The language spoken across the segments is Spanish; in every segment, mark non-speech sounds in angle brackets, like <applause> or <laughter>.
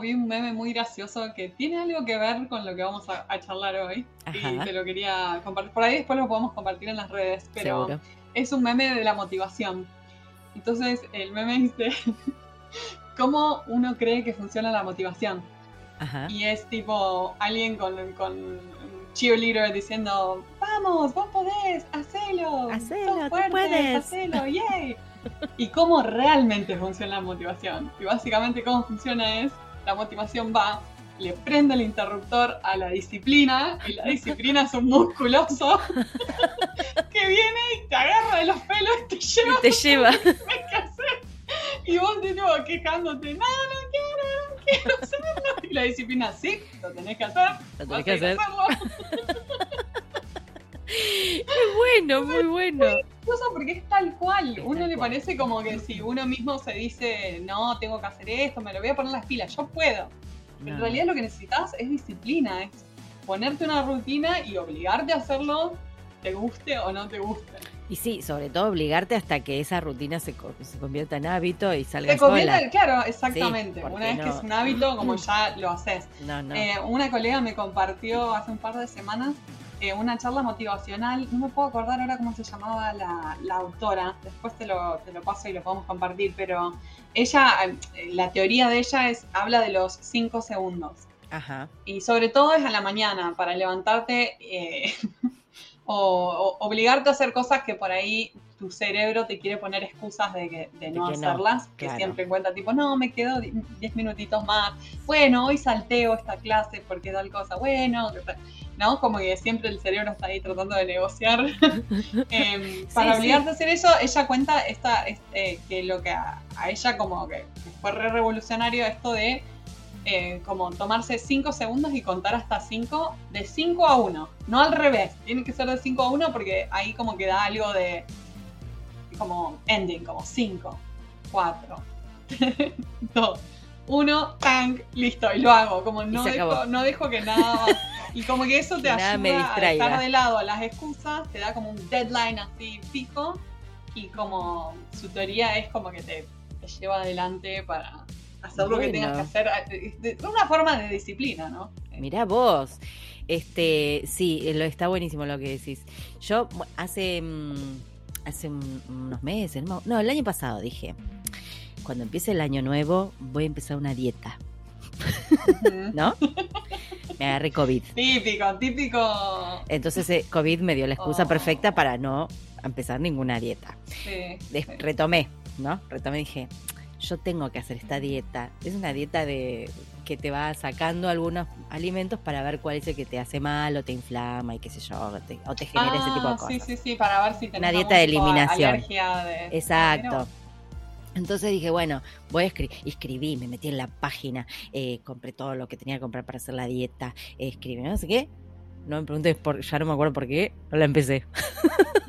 vi un meme muy gracioso que tiene algo que ver con lo que vamos a, a charlar hoy. Ajá. Y te lo quería compartir. Por ahí después lo podemos compartir en las redes, pero Seguro. es un meme de la motivación. Entonces el meme dice, <laughs> ¿cómo uno cree que funciona la motivación? Ajá. Y es tipo alguien con, con cheerleader diciendo, vamos, vos podés, hacelo, Hacelo, sos tú fuerte, puedes". hacelo, <laughs> yay. y cómo realmente funciona la motivación. Y básicamente cómo funciona es, la motivación va, le prende el interruptor a la disciplina, y la disciplina es un musculoso <laughs> que viene y te agarra de los pelos y te lleva Y te lleva. <laughs> Y vos de nuevo quejándote, no, no quiero, no quiero hacerlo. Y la disciplina, sí, lo tenés que hacer. Lo vas tenés que hacer. hacerlo. <laughs> Muy bueno, muy bueno. Cosa porque es tal cual. Es Uno le parece como que si uno mismo se dice, no, tengo que hacer esto, me lo voy a poner las pilas, yo puedo. En No. realidad lo que necesitas es disciplina, es ponerte una rutina y obligarte a hacerlo, te guste o no te guste. Y sí, sobre todo obligarte hasta que esa rutina se, co- se convierta en hábito y salga Te conviene, sola. claro, exactamente. porque Una vez que no- es un hábito, como ya lo haces. No, no. Eh, una colega me compartió hace un par de semanas eh, una charla motivacional, no me puedo acordar ahora cómo se llamaba la, la autora, después te lo, te lo paso y lo podemos compartir, pero ella, eh, la teoría de ella es, habla de los 5 segundos. Ajá. Y sobre todo es a la mañana, para levantarte eh, <laughs> o, o obligarte a hacer cosas que por ahí tu cerebro te quiere poner excusas de, que, de no que no, hacerlas, que siempre encuentra tipo, no, me quedo 10 minutitos más, bueno, hoy salteo esta clase porque tal cosa, bueno, ¿no? Como que siempre el cerebro está ahí tratando de negociar. <laughs> Em, para Sí, obligarte a hacer eso, ella cuenta esta, este, que lo que a, a ella como que fue re revolucionario esto de eh, como tomarse 5 segundos y contar hasta 5, de 5 a 1, no al revés, tiene que ser de 5 a 1 porque ahí como que da algo de como ending, como 5, 4, 2, 1, tank, listo, y lo hago, como no dejo, no dejo que nada, y como que eso <laughs> te Que nada me ayuda a dejar de lado a las excusas, te da como un deadline así fijo, y como su teoría es como que te, te lleva adelante para hacer lo que tengas que hacer, eh, de, una forma de disciplina, ¿no? Mirá vos. Este, sí, eh, lo está buenísimo lo que decís. Yo hace mm, hace un- unos meses, no, el año pasado dije, cuando empiece el año nuevo voy a empezar una dieta. ¿no? Me agarré COVID. típico, típico. Entonces eh, COVID me dio la excusa Oh. perfecta para no empezar ninguna dieta. Sí. Retomé, ¿no? Retomé y dije, yo tengo que hacer esta dieta. Es una dieta de que te va sacando algunos alimentos para ver cuál es el que te hace mal o te inflama y qué sé yo, o te, o te genera ese tipo de Ah, cosas. Sí, sí, sí, para ver si tenés Una dieta de eliminación. alergia de- Exacto. Entonces dije, bueno, voy a escribir. Escribí, me metí en la página, eh, compré todo lo que tenía que comprar para hacer la dieta, escribí, no sé qué. No me preguntes, por, ya no me acuerdo por qué, no la empecé.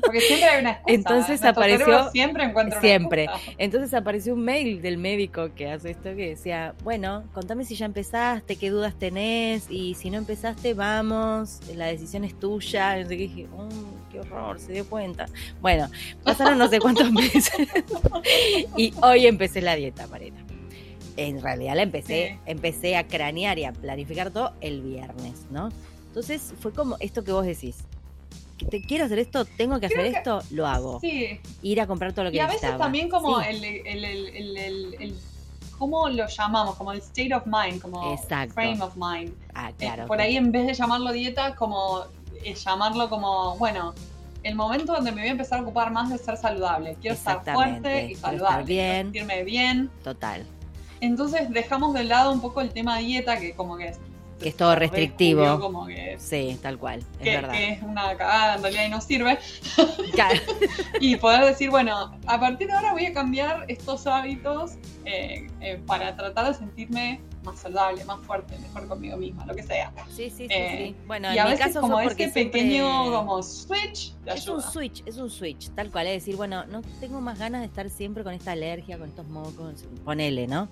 Porque siempre hay una excusa. Entonces apareció- siempre encuentra una siempre. excusa. Entonces apareció un mail del médico que hace esto que decía, bueno, contame si ya empezaste, qué dudas tenés y si no empezaste, vamos, la decisión es tuya. Qué, dije, "Mm, qué horror, se dio cuenta. Bueno, pasaron no sé cuántos <laughs> meses y hoy empecé la dieta, Marina. En realidad la empecé, Sí. empecé a cranear y a planificar todo el viernes, ¿no? Entonces fue como esto que vos decís. Te quiero hacer esto, tengo que hacer que- esto, lo hago. Sí, Ir a comprar todo lo que y a veces necesitaba. también como Sí. el, el, el, el, ¿cómo lo llamamos? Como el state of mind, como Exacto. frame of mind. Ah, Eh, claro. por ahí en vez de llamarlo dieta, como eh, llamarlo como, bueno, el momento donde me voy a empezar a ocupar más de ser saludable. Quiero estar fuerte y estar saludable. quiero bien. sentirme bien. Total. Entonces dejamos de lado un poco el tema dieta, que como que es, Que es todo restrictivo. redescubrió Como que, Sí, tal cual. Es que- verdad. que es una cagada en realidad y no sirve. <laughs> Claro. <laughs> Y poder decir, bueno, a partir de ahora voy a cambiar estos hábitos eh, eh, para tratar de sentirme más saludable, más fuerte, mejor conmigo misma, lo que sea. Sí, sí, sí, Eh, sí. Bueno, y en a mi veces caso como ese pequeño como switch te Es un switch, es un switch, tal cual. Es decir, bueno, no tengo más ganas de estar siempre con esta alergia, con estos mocos, ponele, ¿no?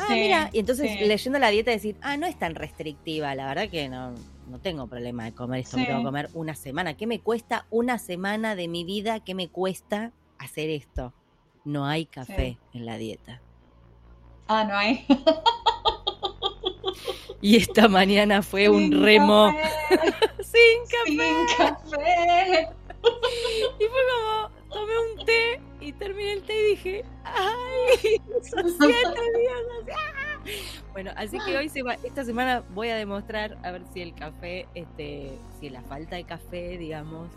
Ah, Sí, mira, y entonces sí. leyendo la dieta decir, ah, no es tan restrictiva, la verdad que no, no tengo problema de comer esto, Sí. tengo que comer una semana. ¿Qué me cuesta una semana de mi vida? ¿Qué me cuesta hacer esto? No hay café en la dieta. Ah, no hay. Y esta mañana fue un remo café, <laughs> sin café. Sin café. Así que hoy, se va- esta semana voy a demostrar a ver si el café, este, si la falta de café, digamos,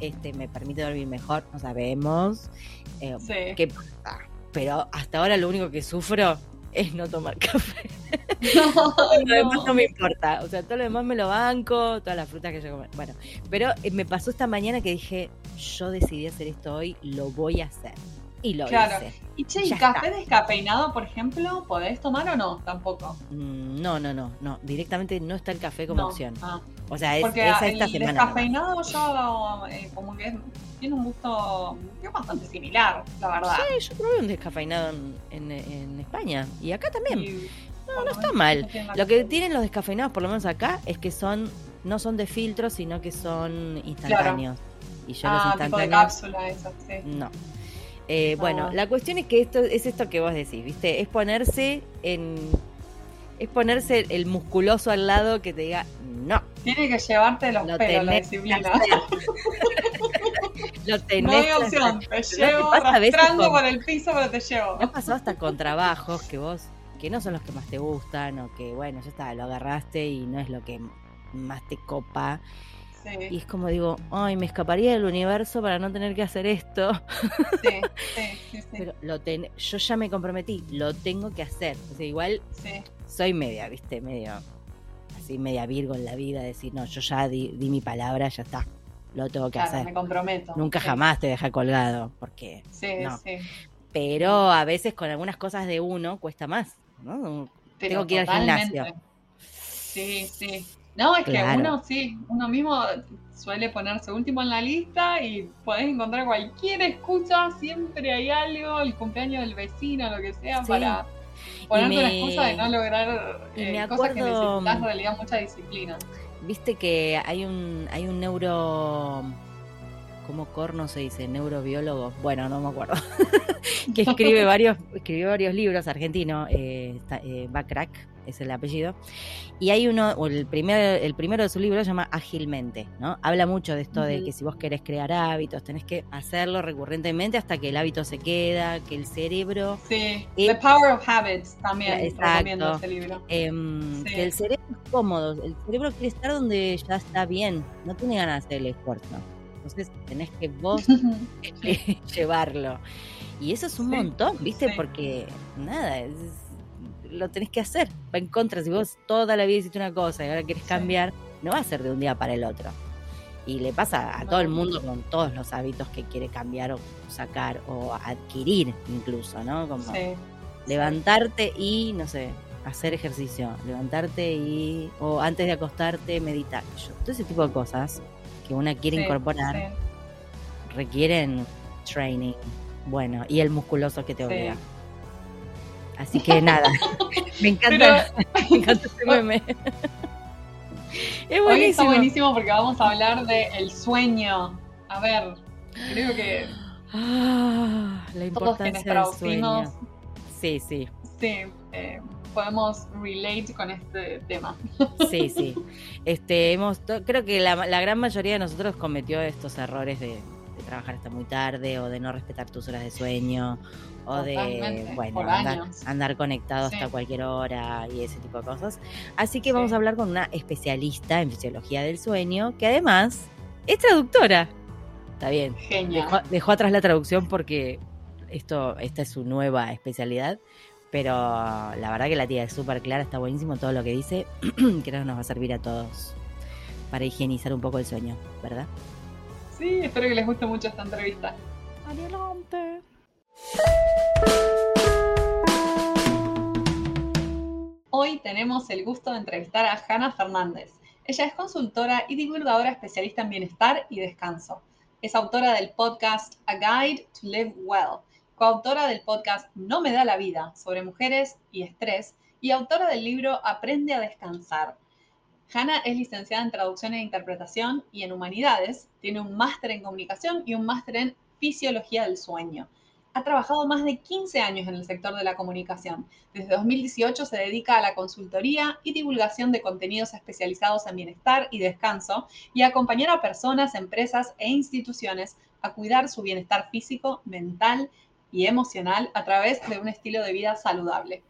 este, me permite dormir mejor, no sabemos. Eh, Sí. qué pasa. Pero hasta ahora lo único que sufro es no tomar <laughs> café. Ay, Lo demás no. no me importa. O sea, todo lo demás me lo banco, todas las frutas que yo como. Bueno, pero eh, me pasó esta mañana que dije, yo decidí hacer esto hoy, lo voy a hacer. Y lo Claro. hice. Y che, ¿y café descafeinado, por ejemplo, podés tomar o no? Tampoco. Mm, No, no, no, no. Directamente no está el café como No. opción. Ah, O sea, es, porque es el esta semana. nomás. descafeinado yo eh, como que tiene un gusto bastante similar, la verdad. Sí, yo probé un descafeinado en, en- en España. Y acá también. Y, No, no está mal. Lo que tienen los descafeinados, por lo menos acá, es que son no son de filtro, sino que son instantáneos. Y yo los Ah, tipo de instantáneos cápsula, eso, sí. No. Eh, Bueno, la cuestión es que esto es esto que vos decís, ¿viste? Es ponerse en. Es ponerse el musculoso al lado que te diga, no, Tiene que llevarte los lo pelos la disciplina. hacer. <laughs> <laughs> lo tenés No hay opción, te llevo arrastrando con- por el piso, pero te llevo. Me ha pasado hasta con trabajos que vos, que no son los que más te gustan, o que, bueno, ya está, lo agarraste y no es lo que más te copa. Y es como digo, ay, me escaparía del universo para no tener que hacer esto. sí, sí, <laughs> Pero lo ten- yo ya me comprometí, lo tengo que hacer. O sea, igual soy media, viste, medio así, media virgo en la vida, decir, no, yo ya di, di mi palabra, ya está, lo tengo que Claro, hacer. me comprometo. Nunca jamás te deja colgado, porque... Sí, no. sí. Pero a veces con algunas cosas de uno cuesta más, ¿no? Pero Tengo que ir al gimnasio. Sí, sí. No, es Claro. que uno sí, uno mismo suele ponerse último en la lista y podés encontrar cualquier excusa, siempre hay algo, el cumpleaños del vecino, lo que sea, Sí. para ponerte una me- excusa de no lograr eh, me cosas que necesitas en realidad mucha disciplina. Viste que hay un, hay un neuro... ¿Cómo corno se dice? Neurobiólogo. Bueno, no me acuerdo. <laughs> que escribe varios, escribió varios libros, argentino, eh, eh, Backrack es el apellido. Y hay uno, o el, primer, el primero de su libro se llama Ágilmente, ¿no? Habla mucho de esto de que si vos querés crear hábitos, tenés que hacerlo recurrentemente hasta que el hábito se queda, que el cerebro Sí, Y- The Power of Habits también Exacto. ese libro. Em, Sí. que el cerebro es cómodo, el cerebro quiere estar donde ya está bien, no tiene ganas de hacer el esfuerzo. Entonces tenés que vos <laughs> <laughs> llevarlo. Y eso es un Sí, montón, ¿viste? sí. Porque nada, es- lo tenés que hacer. Va en contra, si vos toda la vida hiciste una cosa y ahora quieres Sí. cambiar, no va a ser de un día para el otro. Y le pasa a todo el mundo con todos los hábitos que quiere cambiar o sacar o adquirir incluso, ¿no? Como levantarte y, no sé, hacer ejercicio, levantarte y, o antes de acostarte, meditar. Yo- todo ese tipo de cosas que una quiere Sí, incorporar sí. requieren training. Bueno, y el musculoso que te Sí. obliga. Así que nada, <laughs> me encanta, <laughs> me encanta ese meme. <laughs> es Hoy está buenísimo. buenísimo porque vamos a hablar de el sueño. A ver, creo que Ah, la todos importancia quienes del sueño. Sí, sí, sí, eh, podemos relate con este tema. sí, sí. Este, hemos, creo que la, la gran mayoría de nosotros cometió estos errores de, de trabajar hasta muy tarde o de no respetar tus horas de sueño o de, bueno, andar, conectado Sí. hasta cualquier hora y ese tipo de cosas. Así que Sí. vamos a hablar con una especialista en fisiología del sueño que además es traductora. Está bien. Genial. Dejó, dejó atrás la traducción porque esto, esta es su nueva especialidad. Pero la verdad que la tía es súper clara, está buenísimo todo lo que dice. <clears throat> Creo que nos va a servir a todos para higienizar un poco el sueño, ¿verdad? Sí, espero que les guste mucho esta entrevista. Adelante. Hoy tenemos el gusto de entrevistar a Hanna Fernández. Ella es consultora y divulgadora especialista en bienestar y descanso. Es autora del podcast A Guide to Live Well, coautora del podcast No me da la vida sobre mujeres y estrés y autora del libro Aprende a descansar. Hanna es licenciada en traducción e interpretación y en humanidades, tiene un máster en comunicación y un máster en fisiología del sueño. ha trabajado más de 15 años en el sector de la comunicación. Desde 2018 se dedica a la consultoría y divulgación de contenidos especializados en bienestar y descanso y a acompañar a personas, empresas e instituciones a cuidar su bienestar físico, mental y emocional a través de un estilo de vida saludable.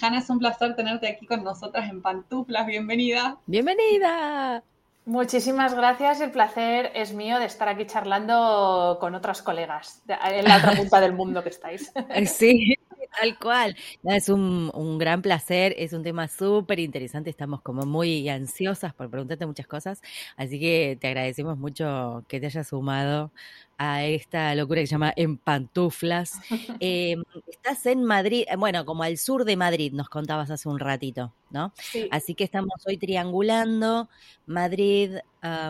Hanna, es un placer tenerte aquí con nosotras en Pantuflas. Bienvenida. Bienvenida. Muchísimas gracias. El placer es mío de estar aquí charlando con otras colegas en la otra <laughs> punta del mundo que estáis. Sí, tal cual. es un, un, gran placer. Es un tema súper interesante. Estamos como muy ansiosas por preguntarte muchas cosas. Así que te agradecemos mucho que te hayas sumado a esta locura que se llama En Pantuflas. <laughs> Em, estás en Madrid, eh, bueno, como al sur de Madrid, nos contabas hace un ratito, ¿no? Así que estamos hoy triangulando Madrid,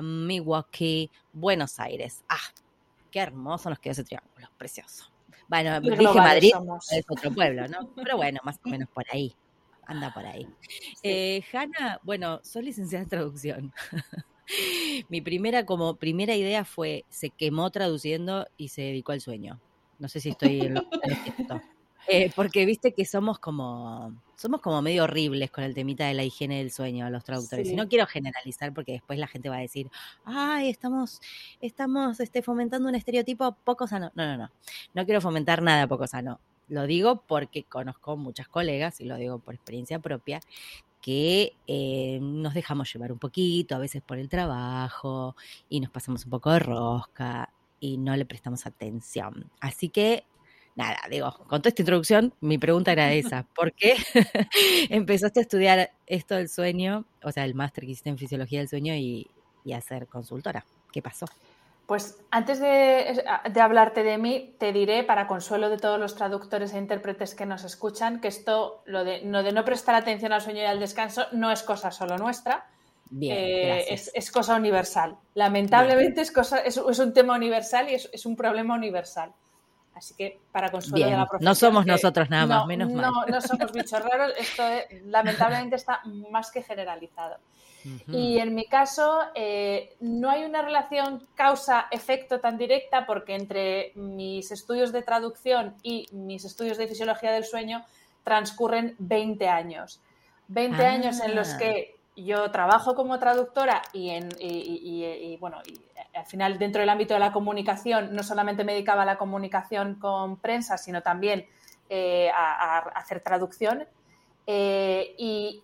Milwaukee, Buenos Aires. Ah, qué hermoso nos quedó ese triángulo, precioso. Bueno, dije Madrid, es otro pueblo, ¿no? Pero bueno, más o menos por ahí. Anda por ahí. Eh, Hanna, bueno, soy licenciada en traducción. <laughs> Mi primera, como primera idea fue, se quemó traduciendo y se dedicó al sueño. No sé si estoy en lo. <laughs> Eh, porque viste que somos como, somos como medio horribles con el temita de la higiene del sueño, los traductores. Y no quiero generalizar porque después la gente va a decir, ay, estamos, estamos este, fomentando un estereotipo poco sano. No, no, no. No quiero fomentar nada poco sano. Lo digo porque conozco muchas colegas, y lo digo por experiencia propia, que eh, nos dejamos llevar un poquito, a veces por el trabajo, y nos pasamos un poco de rosca y no le prestamos atención. Así que, nada, digo, con toda esta introducción, mi pregunta era <laughs> esa, ¿por qué <laughs> empezaste a estudiar esto del sueño, o sea, el máster que hiciste en fisiología del sueño y, y a ser consultora? ¿Qué pasó? Pues antes de, hablarte de mí, te diré, para consuelo de todos los traductores e intérpretes que nos escuchan, que esto, lo de no, de no prestar atención al sueño y al descanso, no es cosa solo nuestra. Eh, es, cosa universal. Lamentablemente es, cosa, es, un tema universal y es, un problema universal. Así que para consuelo de la profesión. No somos nosotros nada más, menos mal. No, no somos bichos raros. Esto lamentablemente está más que generalizado. Y en mi caso, eh, no hay una relación causa-efecto tan directa porque entre mis estudios de traducción y mis estudios de fisiología del sueño transcurren 20 años. 20 años en los que yo trabajo como traductora y, en, bueno, al final dentro del ámbito de la comunicación no solamente me dedicaba a la comunicación con prensa, sino también eh, a, hacer traducción. Eh, y,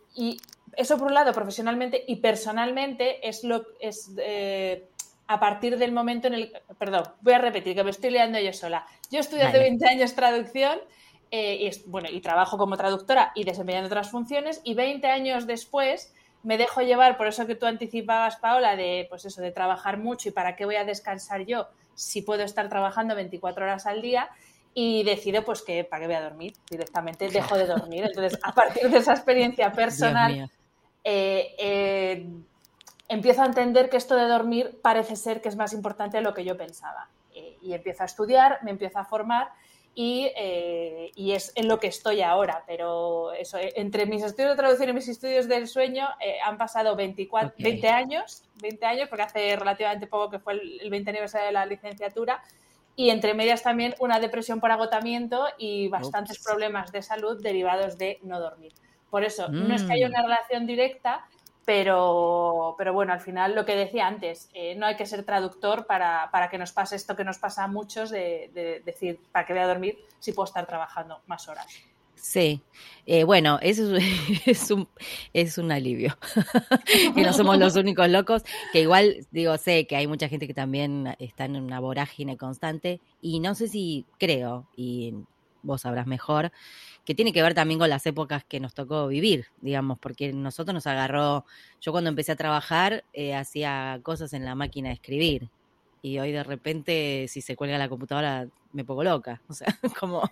eso por un lado, profesionalmente y personalmente, es lo es eh, a partir del momento en el. Perdón, voy a repetir que me estoy liando yo sola. Yo estudié hace 20 años traducción eh, y, bueno, y trabajo como traductora y desempeñando otras funciones, y 20 años después me dejo llevar por eso que tú anticipabas, Paola, de pues eso, de trabajar mucho y para qué voy a descansar yo si puedo estar trabajando 24 horas al día y decido pues que para qué voy a dormir directamente dejo de dormir. Entonces a partir de esa experiencia personal eh, eh, empiezo a entender que esto de dormir parece ser que es más importante de lo que yo pensaba. Eh, y empiezo a estudiar, me empiezo a formar y, es en lo que estoy ahora. Pero eso, entre mis estudios de traducción y mis estudios del sueño han pasado 24, 20 años, 20 años, porque hace relativamente poco que fue el, 20 aniversario de la licenciatura. Y entre medias también una depresión por agotamiento y bastantes problemas de salud derivados de no dormir. Por eso, no es que haya mm. una relación directa, pero, pero bueno, al final lo que decía antes, eh, no hay que ser traductor para, que nos pase esto que nos pasa a muchos de, decir, ¿para qué voy a dormir si puedo estar trabajando más horas? Sí, eh, bueno, eso es, <laughs> un, es un alivio, <laughs> que no somos los únicos locos, que igual digo, sé que hay mucha gente que también está en una vorágine constante y no sé si creo, y vos sabrás mejor, que tiene que ver también con las épocas que nos tocó vivir, digamos, porque nosotros nos agarró, yo cuando empecé a trabajar eh, hacía cosas en la máquina de escribir y hoy de repente si se cuelga la computadora me pongo loca, <laughs> o sea, como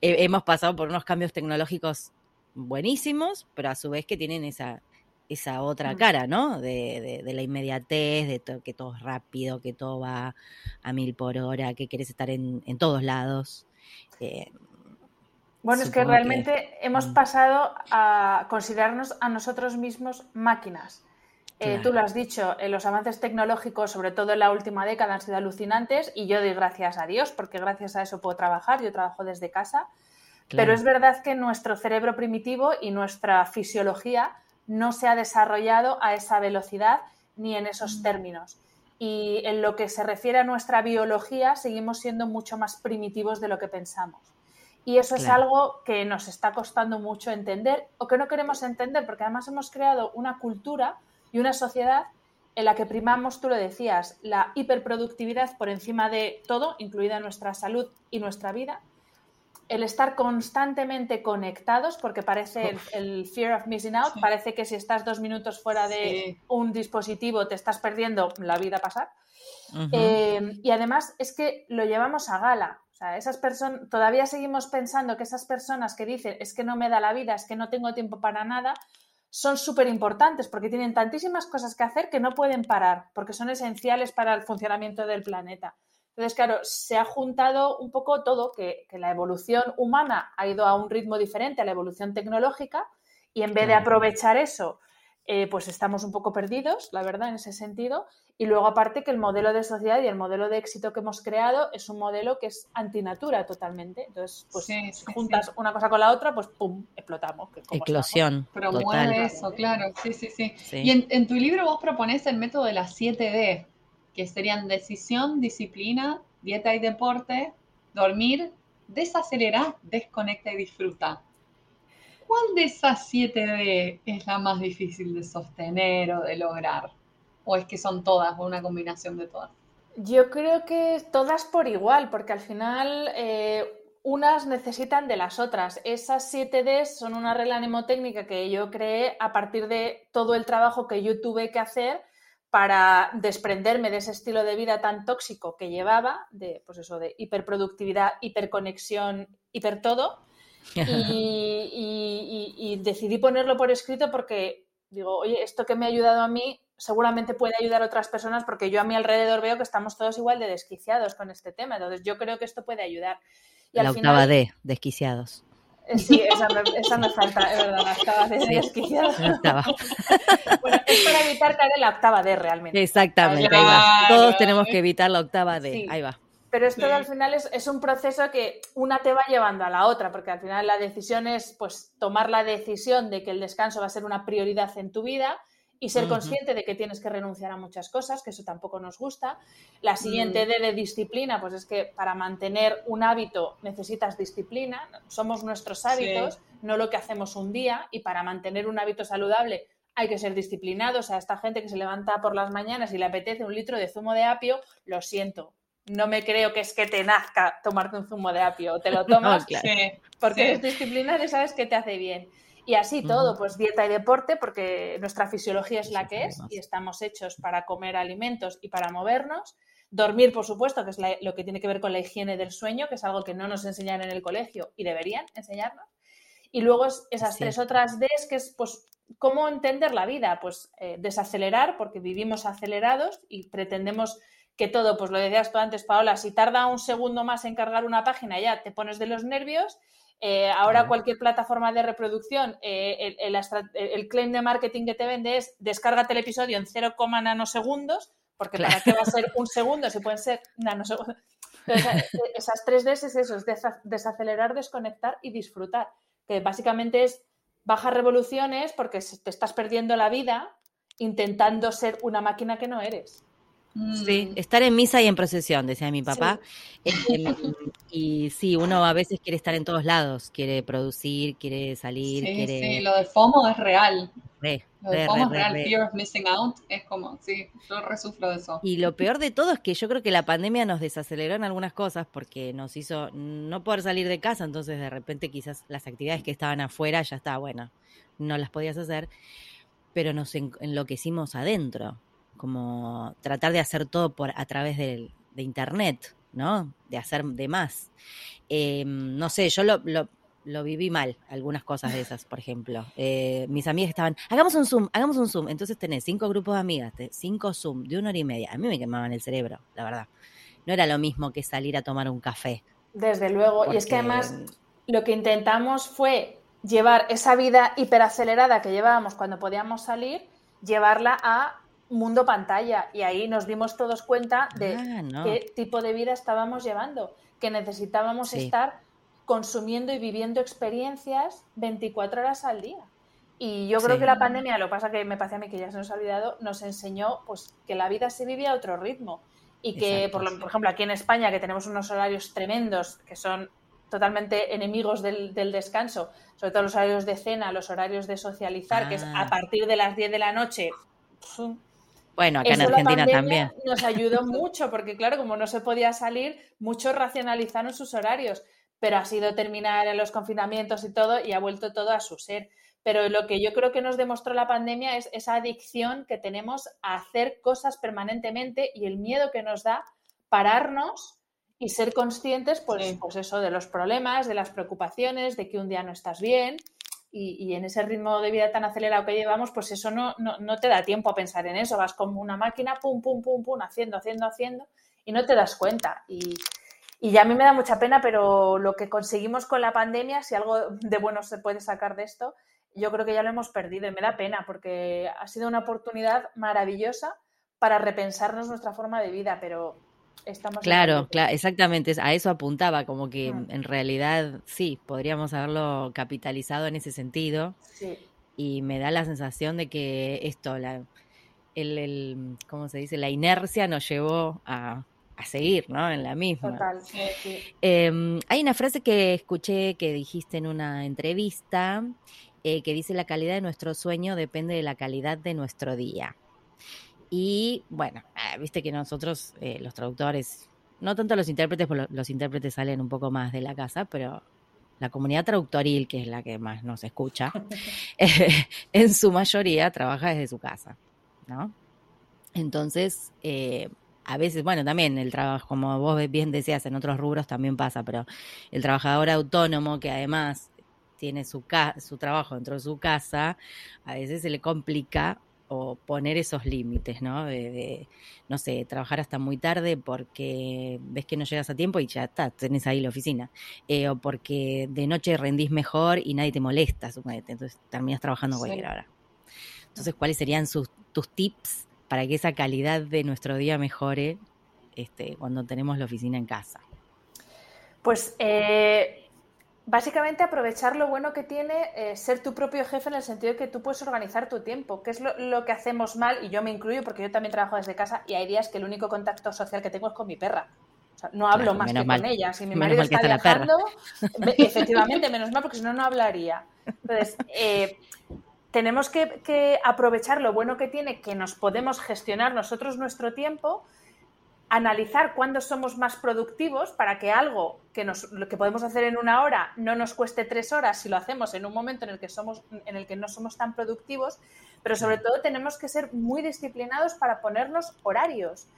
hemos pasado por unos cambios tecnológicos buenísimos, pero a su vez que tienen esa, esa otra mm. cara, ¿no? De, de, la inmediatez, de que todo es rápido, que todo va a mil por hora, que quieres estar en, en todos lados. Eh, bueno, es que realmente hemos mm. pasado a considerarnos a nosotros mismos máquinas. Eh, tú lo has dicho, eh, los avances tecnológicos, sobre todo en la última década, han sido alucinantes y yo doy gracias a Dios porque gracias a eso puedo trabajar, yo trabajo desde casa. Pero es verdad que nuestro cerebro primitivo y nuestra fisiología no se ha desarrollado a esa velocidad ni en esos mm. términos. Y en lo que se refiere a nuestra biología, seguimos siendo mucho más primitivos de lo que pensamos. Y eso es algo que nos está costando mucho entender o que no queremos entender, porque además hemos creado una cultura y una sociedad en la que primamos, tú lo decías, la hiperproductividad por encima de todo, incluida nuestra salud y nuestra vida, el estar constantemente conectados, porque parece el, fear of missing out, parece que si estás dos minutos fuera de un dispositivo te estás perdiendo la vida pasar. Eh, y además es que lo llevamos a gala. O sea, esas personas, todavía seguimos pensando que esas personas que dicen es que no me da la vida, es que no tengo tiempo para nada, son súper importantes porque tienen tantísimas cosas que hacer que no pueden parar, porque son esenciales para el funcionamiento del planeta. Entonces, claro, se ha juntado un poco todo, que, la evolución humana ha ido a un ritmo diferente a la evolución tecnológica y en vez de aprovechar eso, eh, pues estamos un poco perdidos, la verdad, en ese sentido. Y luego, aparte, que el modelo de sociedad y el modelo de éxito que hemos creado es un modelo que es antinatura totalmente. Entonces, pues si juntas una cosa con la otra, pues pum, explotamos. Eclosión. Promueve eso, claro. Sí, sí, sí. Y en, en, tu libro vos propones el método de las 7D, que serían decisión, disciplina, dieta y deporte, dormir, desacelerar, desconecta y disfruta. ¿Cuál de esas 7D es la más difícil de sostener o de lograr? ¿O es que son todas o una combinación de todas? Yo creo que todas por igual, porque al final eh, unas necesitan de las otras. Esas 7D son una regla mnemotécnica que yo creé a partir de todo el trabajo que yo tuve que hacer para desprenderme de ese estilo de vida tan tóxico que llevaba, de pues eso, de hiperproductividad, hiperconexión, hiper todo, <laughs> y, decidí ponerlo por escrito porque digo, oye, esto que me ha ayudado a mí seguramente puede ayudar a otras personas porque yo a mi alrededor veo que estamos todos igual de desquiciados con este tema. Entonces yo creo que esto puede ayudar. Y la octava D, desquiciados. Eh, sí, esa me, falta, es verdad, la octava D desquiciados. <laughs> bueno, es para evitar caer en la octava D realmente. Exactamente, ahí va. Todos tenemos que evitar la octava D, ahí va. Pero esto al final es, un proceso que una te va llevando a la otra, porque al final la decisión es pues tomar la decisión de que el descanso va a ser una prioridad en tu vida y ser consciente de que tienes que renunciar a muchas cosas, que eso tampoco nos gusta. La siguiente mm. D de disciplina, pues es que para mantener un hábito necesitas disciplina, somos nuestros hábitos, no lo que hacemos un día, y para mantener un hábito saludable hay que ser disciplinados. O sea, esta gente que se levanta por las mañanas y le apetece un litro de zumo de apio, lo siento, no me creo que es que te nazca tomarte un zumo de apio, te lo <laughs> tomas porque es disciplina y sabes que te hace bien. Y así todo, pues dieta y deporte, porque nuestra fisiología es la que es y estamos hechos para comer alimentos y para movernos. Dormir, por supuesto, que es lo que tiene que ver con la higiene del sueño, que es algo que no nos enseñan en el colegio y deberían enseñarnos. Y luego esas tres otras Ds, que es pues cómo entender la vida, pues eh, desacelerar, porque vivimos acelerados y pretendemos que todo, pues lo decías tú antes, Paola, si tarda un segundo más en cargar una página ya te pones de los nervios. Eh, ahora cualquier plataforma de reproducción, eh, el, claim de marketing que te vende es descárgate el episodio en 0, nanosegundos, porque ¿para qué va a ser un segundo si pueden ser nanosegundos? Entonces, <laughs> eh, esas tres veces eso, es desacelerar, desconectar y disfrutar, que básicamente es bajar revoluciones porque te estás perdiendo la vida intentando ser una máquina que no eres. Sí, mm. estar en misa y en procesión, decía mi papá. Em, y sí, uno a veces quiere estar en todos lados, quiere producir, quiere salir, sí, quiere... Sí, lo del FOMO es real. lo del FOMO es real, fear of missing out, es como, sí, yo resufro de eso. Y lo peor de todo es que yo creo que la pandemia nos desaceleró en algunas cosas porque nos hizo no poder salir de casa, entonces de repente quizás las actividades que estaban afuera ya está, bueno, no las podías hacer, pero nos enloquecimos adentro como tratar de hacer todo por a través de, internet, ¿no? De hacer de más. Em, no sé, yo lo, lo, viví mal, algunas cosas de esas, por ejemplo. Eh, mis amigas estaban, hagamos un Zoom, hagamos un Zoom. Entonces tenés cinco grupos de amigas, cinco Zoom de una hora y media. A mí me quemaban el cerebro, la verdad. No era lo mismo que salir a tomar un café. Desde luego, y es que además lo que intentamos fue llevar esa vida hiperacelerada que llevábamos cuando podíamos salir llevarla a mundo pantalla y ahí nos dimos todos cuenta de Ah, qué tipo de vida estábamos llevando, que necesitábamos Sí. estar consumiendo y viviendo experiencias 24 horas al día. Y yo creo Sí. que la pandemia, lo que pasa que me parece a mí que ya se nos ha olvidado, nos enseñó pues que la vida se vive a otro ritmo y que, Exacto, por, lo- por ejemplo, aquí en España, que tenemos unos horarios tremendos, que son totalmente enemigos del, del descanso, sobre todo los horarios de cena, los horarios de socializar, que es Ah. a partir de las 10 de la noche. Bueno, acá en eso la Argentina pandemia también. Nos ayudó mucho, porque claro, como no se podía salir, muchos racionalizaron sus horarios, pero ha sido terminar en los confinamientos y todo y ha vuelto todo a su ser. Pero lo que yo creo que nos demostró la pandemia es esa adicción que tenemos a hacer cosas permanentemente y el miedo que nos da pararnos y ser conscientes, pues, Sí. pues eso, de los problemas, de las preocupaciones, de que un día no estás bien. Y, en ese ritmo de vida tan acelerado que llevamos, pues eso no, no, no te da tiempo a pensar en eso. Vas como una máquina, pum, pum, pum, pum, haciendo, haciendo, haciendo, y no te das cuenta. Y, y ya a mí me da mucha pena, pero lo que conseguimos con la pandemia, si algo de bueno se puede sacar de esto, yo creo que ya lo hemos perdido y me da pena porque ha sido una oportunidad maravillosa para repensarnos nuestra forma de vida, pero estamos... Claro, claro, exactamente, a eso apuntaba, como que Mm. en realidad sí, podríamos haberlo capitalizado en ese sentido Sí, y me da la sensación de que esto, la, el, el, ¿cómo se dice? La inercia nos llevó a, a seguir, ¿no? En la misma. total. Sí, sí. Eh, hay una frase que escuché que dijiste en una entrevista eh, que dice la calidad de nuestro sueño depende de la calidad de nuestro día. Y bueno, ah, viste que nosotros, eh, los traductores, no tanto los intérpretes, porque lo- los intérpretes salen un poco más de la casa, pero la comunidad traductoril, que es la que más nos escucha, <laughs> eh, en su mayoría trabaja desde su casa, ¿no? Entonces, eh, a veces, bueno, también el trabajo, como vos bien decías, en otros rubros también pasa, pero el trabajador autónomo que además tiene su, ca- su trabajo dentro de su casa, a veces se le complica o poner esos límites, ¿no? De, de, no sé, trabajar hasta muy tarde porque ves que no llegas a tiempo y ya está, tenés ahí la oficina. Eh, o porque de noche rendís mejor y nadie te molesta, suponete. Entonces terminas trabajando Sí. cualquier hora. Entonces, ¿cuáles serían sus, tus tips para que esa calidad de nuestro día mejore este, cuando tenemos la oficina en casa? Pues eh, básicamente aprovechar lo bueno que tiene eh, ser tu propio jefe en el sentido de que tú puedes organizar tu tiempo, que es lo, lo que hacemos mal, y yo me incluyo porque yo también trabajo desde casa y hay días que el único contacto social que tengo es con mi perra. O sea, no hablo Claro, más que mal. con ella. Si mi marido está viajando, efectivamente, menos mal, porque si no, no hablaría. Entonces, eh, tenemos que, que aprovechar lo bueno que tiene, que nos podemos gestionar nosotros nuestro tiempo, analizar cuándo somos más productivos para que algo que, nos, lo que podemos hacer en una hora no nos cueste tres horas si lo hacemos en un momento en el que, somos, en el que no somos tan productivos, pero sobre todo tenemos que ser muy disciplinados para ponernos horarios.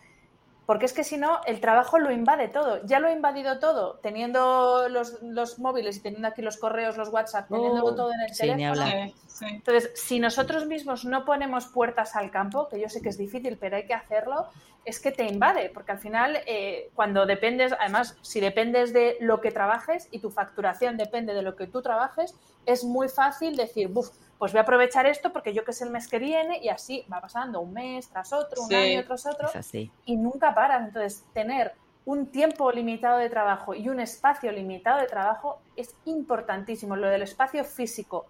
Porque es que si no, el trabajo lo invade todo. Ya lo ha invadido todo, teniendo los, los móviles y teniendo aquí los correos, los WhatsApp, teniendo Oh, todo en el sí, teléfono. hablar. Sí, sí. Entonces, si nosotros mismos no ponemos puertas al campo, que yo sé que es difícil, pero hay que hacerlo, es que te invade, porque al final, eh, cuando dependes, además, si dependes de lo que trabajes y tu facturación depende de lo que tú trabajes, es muy fácil decir, buf, pues voy a aprovechar esto porque yo que sé el mes que viene y así va pasando un mes tras otro, un Sí. año tras otro Es así. y nunca paras. Entonces, tener un tiempo limitado de trabajo y un espacio limitado de trabajo es importantísimo. Lo del espacio físico,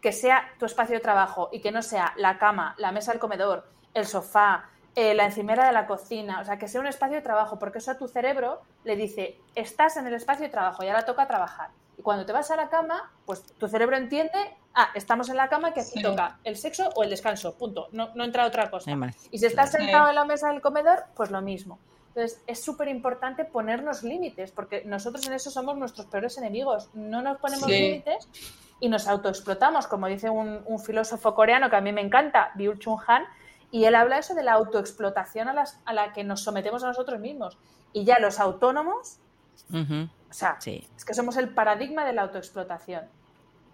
que sea tu espacio de trabajo y que no sea la cama, la mesa del comedor, el sofá, eh, la encimera de la cocina, o sea, que sea un espacio de trabajo, porque eso a tu cerebro le dice, estás en el espacio de trabajo y ahora toca trabajar. Y cuando te vas a la cama, pues tu cerebro entiende, ah, estamos en la cama que aquí Sí. toca el sexo o el descanso, punto. No, no entra otra cosa. No hay más. Y si estás sentado en la mesa del comedor, pues lo mismo. Entonces, es súper importante ponernos límites, porque nosotros en eso somos nuestros peores enemigos. No nos ponemos Sí. límites y nos autoexplotamos, como dice un, un filósofo coreano que a mí me encanta, Byul Chung Han, y él habla eso de la autoexplotación a, las- a la que nos sometemos a nosotros mismos. Y ya los autónomos, o sea, Sí, es que somos el paradigma de la autoexplotación.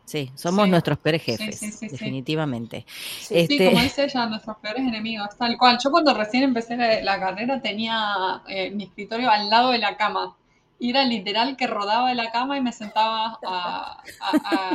Sí, somos Sí. nuestros peores jefes, sí, sí, sí. definitivamente. Sí. Este- Sí, como dice ella, nuestros peores enemigos, tal cual. Yo cuando recién empecé la, la carrera tenía eh, mi escritorio al lado de la cama y era literal que rodaba de la cama y me sentaba a,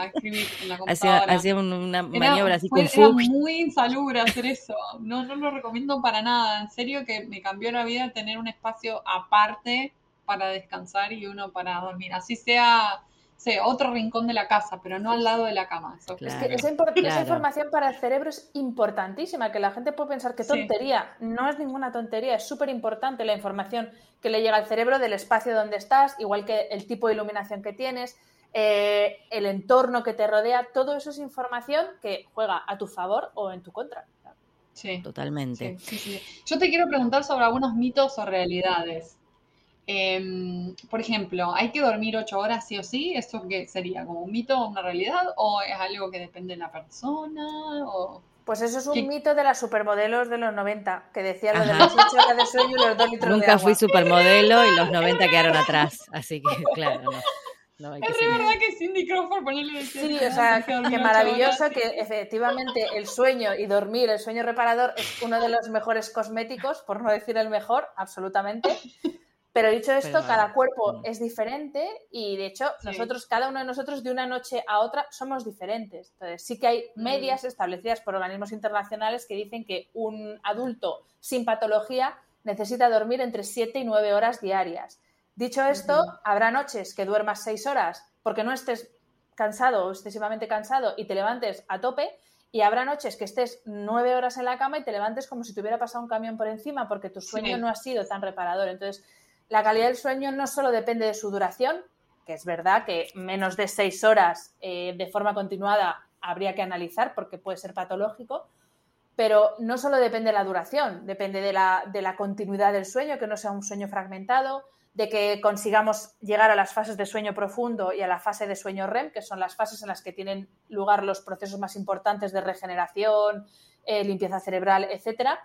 escribir en la <laughs> computadora. Hacía, una maniobra así con Era muy insalubre hacer eso. No, no lo recomiendo para nada. En serio que me cambió la vida tener un espacio aparte para descansar y uno para dormir. Así sea Sí, otro rincón de la casa, pero no al lado de la cama. es que esa, información para el cerebro es importantísima, que la gente puede pensar que tontería. No es ninguna tontería, es súper importante la información que le llega al cerebro del espacio donde estás, igual que el tipo de iluminación que tienes, eh, el entorno que te rodea, todo eso es información que juega a tu favor o en tu contra. Sí, totalmente. Yo te quiero preguntar sobre algunos mitos o realidades. Em, por ejemplo, ¿hay que dormir ocho horas sí o sí? ¿Eso qué sería? ¿Como un mito o una realidad? ¿O es algo que depende de la persona? O... Pues eso es un mito de las supermodelos de los 90, que decía lo de las 8 horas de sueño y los 2 litros Nunca de agua. fui supermodelo y los 90 quedaron atrás, así que <laughs> claro, no. es verdad que Cindy Crawford ponerle Sí, o sea, que, maravilloso que efectivamente el sueño y dormir, el sueño reparador es uno de los mejores cosméticos, por no decir el mejor, absolutamente. Pero dicho esto, cada cuerpo mm. es diferente y de hecho nosotros, cada uno de nosotros de una noche a otra somos diferentes. Entonces sí que hay mm. medias establecidas por organismos internacionales que dicen que un adulto sin patología necesita dormir entre 7 y 9 horas diarias. Dicho esto, habrá noches que duermas 6 horas porque no estés cansado o excesivamente cansado y te levantes a tope y habrá noches que estés 9 horas en la cama y te levantes como si te hubiera pasado un camión por encima porque tu sueño no ha sido tan reparador. Entonces, la calidad del sueño no solo depende de su duración, que es verdad que menos de seis horas eh, de forma continuada habría que analizar porque puede ser patológico, pero no solo depende de la duración, depende de la, continuidad del sueño, que no sea un sueño fragmentado, de que consigamos llegar a las fases de sueño profundo y a la fase de sueño REM, que son las fases en las que tienen lugar los procesos más importantes de regeneración, eh, limpieza cerebral, etcétera,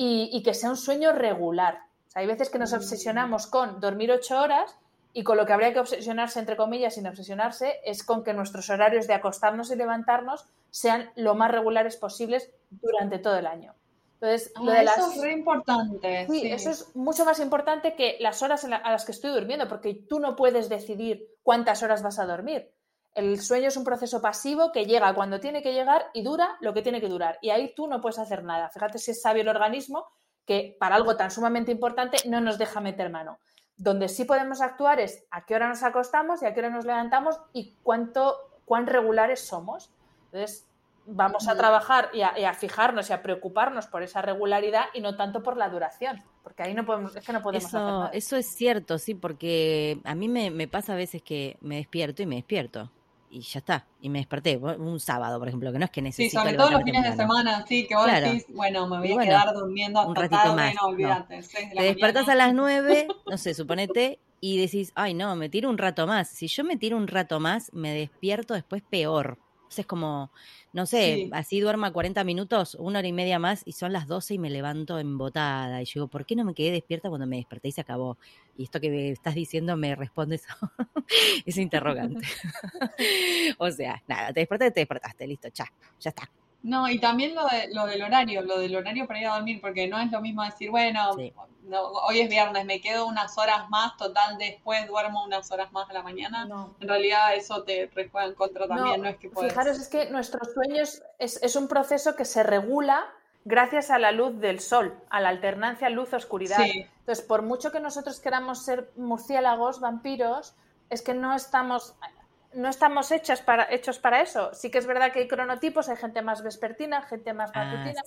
y, que sea un sueño regular, hay veces que nos obsesionamos con dormir ocho horas y con lo que habría que obsesionarse, entre comillas, sin obsesionarse, es con que nuestros horarios de acostarnos y levantarnos sean lo más regulares posibles durante todo el año. Entonces, lo de ah, eso es re importante. Sí, eso es mucho más importante que las horas a las que estoy durmiendo, porque tú no puedes decidir cuántas horas vas a dormir. El sueño es un proceso pasivo que llega cuando tiene que llegar y dura lo que tiene que durar. Y ahí tú no puedes hacer nada. Fíjate si es sabio el organismo que para algo tan sumamente importante no nos deja meter mano. Donde sí podemos actuar es a qué hora nos acostamos y a qué hora nos levantamos y cuánto, cuán regulares somos. Entonces, vamos a trabajar y a, fijarnos y a preocuparnos por esa regularidad y no tanto por la duración, porque ahí no podemos, es que no podemos eso, hacer nada. Eso es cierto, sí, porque a mí me, me pasa a veces que me despierto y me despierto y ya está. Y me desperté un sábado, por ejemplo, que no es que necesito. Sí, sobre todo los fines de semana, sí, que vos decís, bueno, me voy a quedar durmiendo hasta un ratito más. No, olvídate. Te despertás a las nueve, <laughs> no sé, suponete, y decís, ay, no, me tiro un rato más. Si yo me tiro un rato más, me despierto después peor. Entonces, como, no sé, así duerma 40 minutos, una hora y media más, y son las 12 y me levanto embotada. Y yo digo, ¿por qué no me quedé despierta cuando me desperté y se acabó? Y esto que me estás diciendo me responde eso, <laughs> ese interrogante. <laughs> <laughs> o sea, nada, te despertaste, te despertaste, listo, ya, ya está. No, y también lo, de, lo del horario, lo del horario para ir a dormir, porque no es lo mismo decir, bueno, hoy es viernes, me quedo unas horas más, total, después duermo unas horas más de la mañana. En realidad eso te juega en contra también, no, es que puedes... Fijaros, es que nuestros sueños es, es, un proceso que se regula gracias a la luz del sol, a la alternancia luz-oscuridad. Entonces, por mucho que nosotros queramos ser murciélagos, vampiros, es que no estamos no estamos hechos para, hechos para eso. Sí que es verdad que hay cronotipos, hay gente más vespertina, gente más ah, matutina.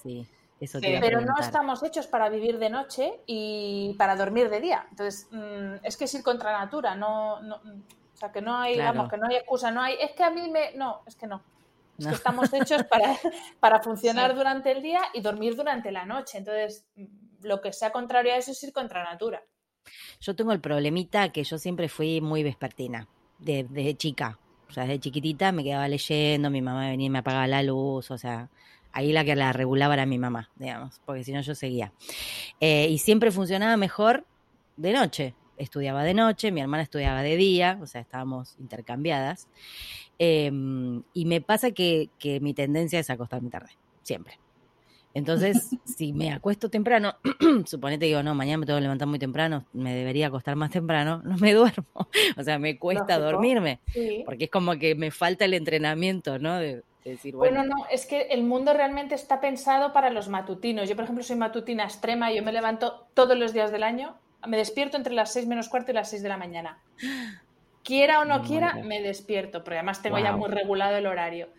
pero no estamos hechos para vivir de noche y para dormir de día. Entonces, mm, es que es ir contra natura, no, no, o sea, que no hay, vamos, que no hay excusa, no hay, es que a mí me, no, es que no. Es que estamos hechos para, <laughs> para funcionar durante el día y dormir durante la noche. Entonces, mm, lo que sea contrario a eso es ir contra natura. Yo tengo el problemita que yo siempre fui muy vespertina desde chica. O sea, desde chiquitita me quedaba leyendo, mi mamá venía y me apagaba la luz, o sea, ahí la que la regulaba era mi mamá, digamos, porque si no yo seguía. Eh, y siempre funcionaba mejor de noche. Estudiaba de noche, mi hermana estudiaba de día, o sea, estábamos intercambiadas. Em, y me pasa que, que mi tendencia es acostarme tarde, siempre. Entonces, <laughs> si me acuesto temprano, <clears throat> suponete digo, no, mañana me tengo que levantar muy temprano, me debería acostar más temprano, <laughs> no me duermo. <laughs> O sea, me cuesta dormirme, porque es como que me falta el entrenamiento, ¿no? De, decir, bueno. no, es que el mundo realmente está pensado para los matutinos. Yo, por ejemplo, soy matutina extrema y yo me levanto todos los días del año, me despierto entre las seis menos cuarto y las seis de la mañana. Quiera o no quiera, me despierto, porque además tengo ya muy regulado el horario.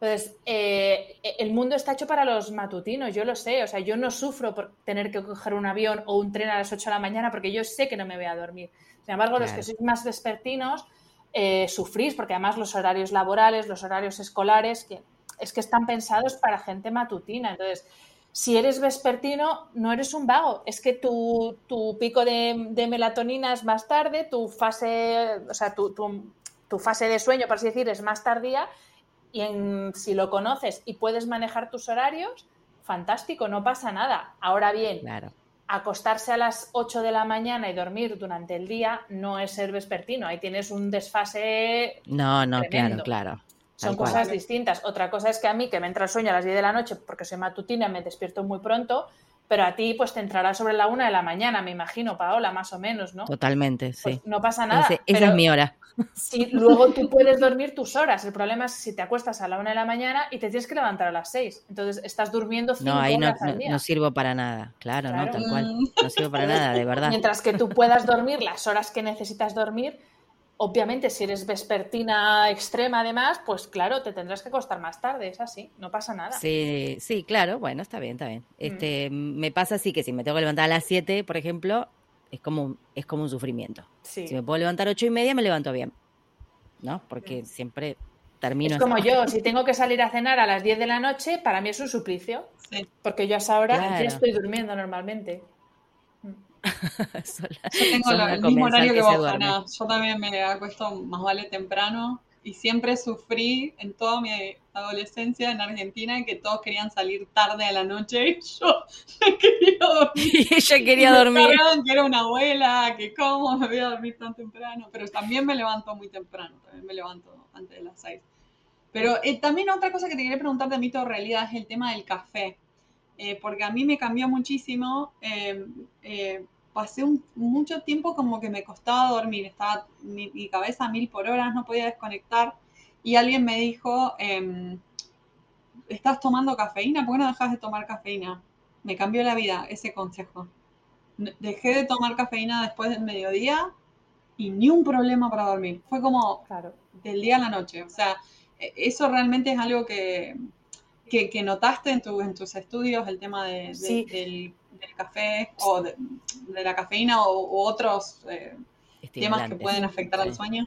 Entonces, eh, el mundo está hecho para los matutinos, yo lo sé. O sea, yo no sufro por tener que coger un avión o un tren a las 8 de la mañana porque yo sé que no me voy a dormir. Sin embargo, los que sois más vespertinos eh, sufrís porque además los horarios laborales, los horarios escolares, que, es que están pensados para gente matutina. Entonces, si eres vespertino, no eres un vago. Es que tu, pico de, melatonina es más tarde, tu fase, o sea, tu, tu fase de sueño, por así decir, es más tardía y si lo conoces y puedes manejar tus horarios, fantástico, no pasa nada. Ahora bien, acostarse a las 8 de la mañana y dormir durante el día no es ser vespertino, ahí tienes un desfase. No, no, claro, claro. Son cosas distintas. Otra cosa es que a mí, que me entra el sueño a las 10 de la noche porque soy matutina, me despierto muy pronto, pero a ti pues te entrará sobre la una de la mañana, me imagino, Paola, más o menos, ¿no? Totalmente, pues sí. no pasa nada. esa es mi hora. <laughs> Si luego tú puedes dormir tus horas, el problema es si te acuestas a la una de la mañana y te tienes que levantar a las seis. Entonces estás durmiendo cinco no, ahí no, al día. No, sirvo para nada, claro, no, tal cual. No sirvo para nada, de verdad. <laughs> Mientras que tú puedas dormir las horas que necesitas dormir, Obviamente, si eres vespertina extrema, además, pues claro, te tendrás que acostar más tarde, es así, no pasa nada. Sí, sí, claro, bueno, está bien, está bien. Mm. Este, Me pasa así que si me tengo que levantar a las 7, por ejemplo, es como, un, es como un sufrimiento. Si me puedo levantar a 8 y media, me levanto bien, ¿no? Porque mm. siempre termino. Es como yo, si tengo que salir a cenar a las 10 de la noche, para mí es un suplicio, porque yo a esa hora ya estoy durmiendo normalmente. <laughs> yo tengo el mismo horario que, vos, Yo también me acuesto más vale temprano y siempre sufrí en toda mi adolescencia en Argentina que todos querían salir tarde a la noche y <laughs> yo quería dormir. <laughs> Y ella quería dormir. que era una abuela, que cómo me voy a dormir tan temprano, pero también me levanto muy temprano, también me levanto antes de las seis. Pero eh, también otra cosa que te quería preguntar de mito realidad es el tema del café. Eh, porque a mí me cambió muchísimo. Eh, eh, pasé mucho tiempo como que me costaba dormir, estaba mi, cabeza a mil por hora, no podía desconectar. Y alguien me dijo, em, ¿estás tomando cafeína? ¿Por qué no dejas de tomar cafeína? Me cambió la vida ese consejo. Dejé de tomar cafeína después del mediodía y ni un problema para dormir. Fue como del día a la noche. O sea, e, eso realmente es algo que, que, notaste en, tu, en tus estudios, el tema de, del, café o de, la cafeína o, otros eh, temas que pueden afectar al sueño?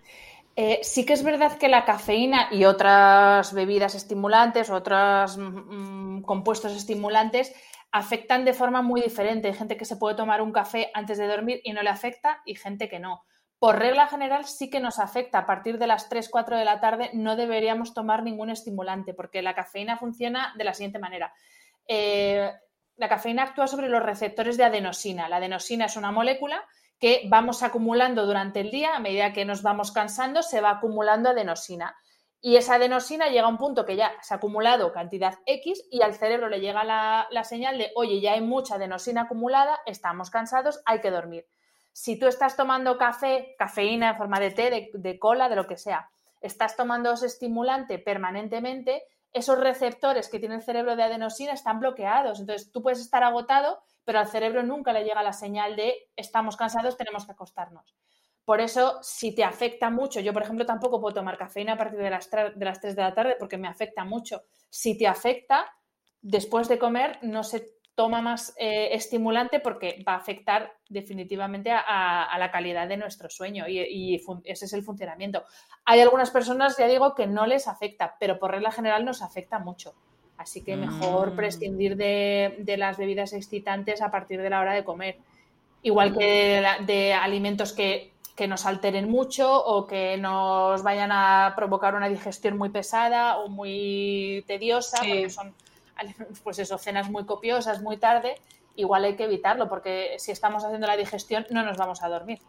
Eh, sí que es verdad que la cafeína y otras bebidas estimulantes, otros mm, compuestos estimulantes, afectan de forma muy diferente. Hay gente que se puede tomar un café antes de dormir y no le afecta y gente que no por regla general sí que nos afecta. A partir de las 3, 4 de la tarde no deberíamos tomar ningún estimulante porque la cafeína funciona de la siguiente manera. Eh, la cafeína actúa sobre los receptores de adenosina. La adenosina es una molécula que vamos acumulando durante el día, a medida que nos vamos cansando, se va acumulando adenosina. Y esa adenosina llega a un punto que ya se ha acumulado cantidad X y al cerebro le llega la, la señal de, oye, ya hay mucha adenosina acumulada, estamos cansados, hay que dormir. Si tú estás tomando café, cafeína en forma de té, de, cola, de lo que sea, estás tomando ese estimulante permanentemente, esos receptores que tiene el cerebro de adenosina están bloqueados. Entonces tú puedes estar agotado, pero al cerebro nunca le llega la señal de estamos cansados, tenemos que acostarnos. Por eso, si te afecta mucho, yo por ejemplo tampoco puedo tomar cafeína a partir de las, de las 3 de la tarde porque me afecta mucho. Si te afecta, después de comer no se toma más eh, estimulante porque va a afectar definitivamente a, la calidad de nuestro sueño y, ese es el funcionamiento. Hay algunas personas, ya digo, que no les afecta, pero por regla general nos afecta mucho. Así que mejor mm. prescindir de, las bebidas excitantes a partir de la hora de comer. Igual que de, alimentos que, nos alteren mucho o que nos vayan a provocar una digestión muy pesada o muy tediosa, porque son <laughs> pues eso, cenas muy copiosas, muy tarde, igual hay que evitarlo, porque si estamos haciendo la digestión no nos vamos a dormir.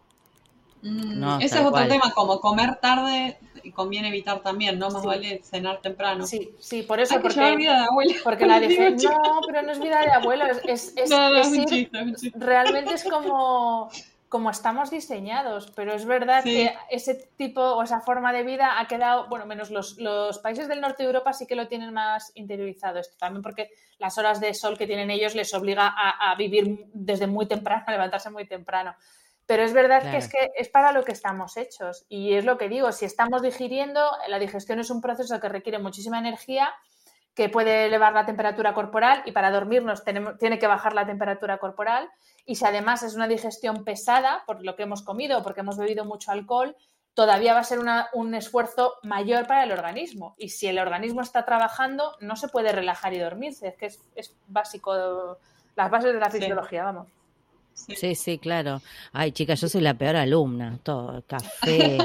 Mm, ese es otro tema, como comer tarde, conviene evitar también, ¿no? Más vale cenar temprano. Sí, sí, por eso. porque, que vida de abuela. Porque <laughs> la dije, no, pero no es vida de abuelo, es, es, <laughs> no, es, un chiste, un chiste. realmente es como como estamos diseñados, pero es verdad que ese tipo o esa forma de vida ha quedado, bueno, menos los, los, países del norte de Europa sí que lo tienen más interiorizado esto, también porque las horas de sol que tienen ellos les obliga a, vivir desde muy temprano, <laughs> a levantarse muy temprano. Pero es verdad que es que es para lo que estamos hechos y es lo que digo, si estamos digiriendo, la digestión es un proceso que requiere muchísima energía que puede elevar la temperatura corporal y para dormirnos tenemos, tiene que bajar la temperatura corporal. Y si además es una digestión pesada por lo que hemos comido o porque hemos bebido mucho alcohol, todavía va a ser un esfuerzo mayor para el organismo. Y si el organismo está trabajando, no se puede relajar y dormirse. Es que es, básico, las bases de la fisiología, vamos. Sí. sí, claro. Ay, chicas, yo soy la peor alumna. Todo, café,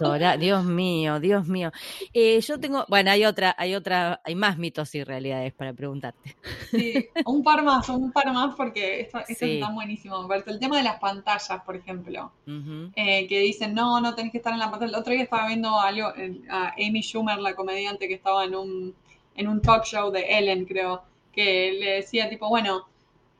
horarios. Dios mío, Dios mío. Eh, yo tengo, bueno, hay otra, hay otra, hay más mitos y realidades para preguntarte. Sí, un par más, un par más porque esto, está buenísimo. El tema de las pantallas, por ejemplo, eh, que dicen, no, no tenés que estar en la pantalla. El otro día estaba viendo algo, a Amy Schumer, la comediante que estaba en un, en un talk show de Ellen, creo, que le decía tipo, bueno,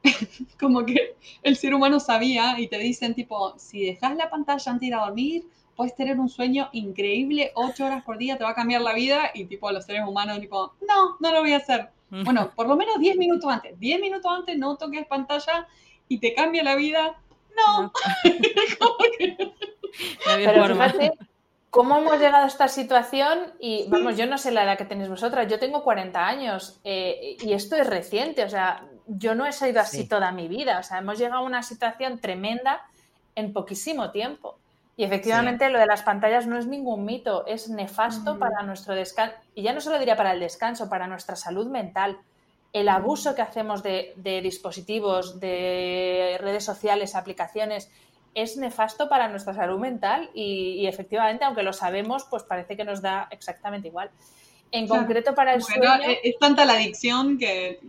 <laughs> como que el ser humano sabía y te dicen tipo, si dejas la pantalla antes de ir a dormir, puedes tener un sueño increíble, ocho horas por día, te va a cambiar la vida y tipo los seres humanos tipo, no, no lo voy a hacer. Bueno, por lo menos diez minutos antes, diez minutos antes no toques pantalla y te cambia la vida. No. <laughs> Pero fíjate cómo hemos llegado a esta situación y vamos, yo no sé la edad que tenéis vosotras, yo tengo 40 años eh, y esto es reciente, o sea, yo no he sido así toda mi vida. O sea, hemos llegado a una situación tremenda en poquísimo tiempo. Y efectivamente lo de las pantallas no es ningún mito, es nefasto para nuestro descanso. Y ya no solo diría para el descanso, para nuestra salud mental. El abuso que hacemos de, dispositivos, de redes sociales, aplicaciones, es nefasto para nuestra salud mental y, efectivamente, aunque lo sabemos, pues parece que nos da exactamente igual. En concreto para el sueño... Es tanta la adicción que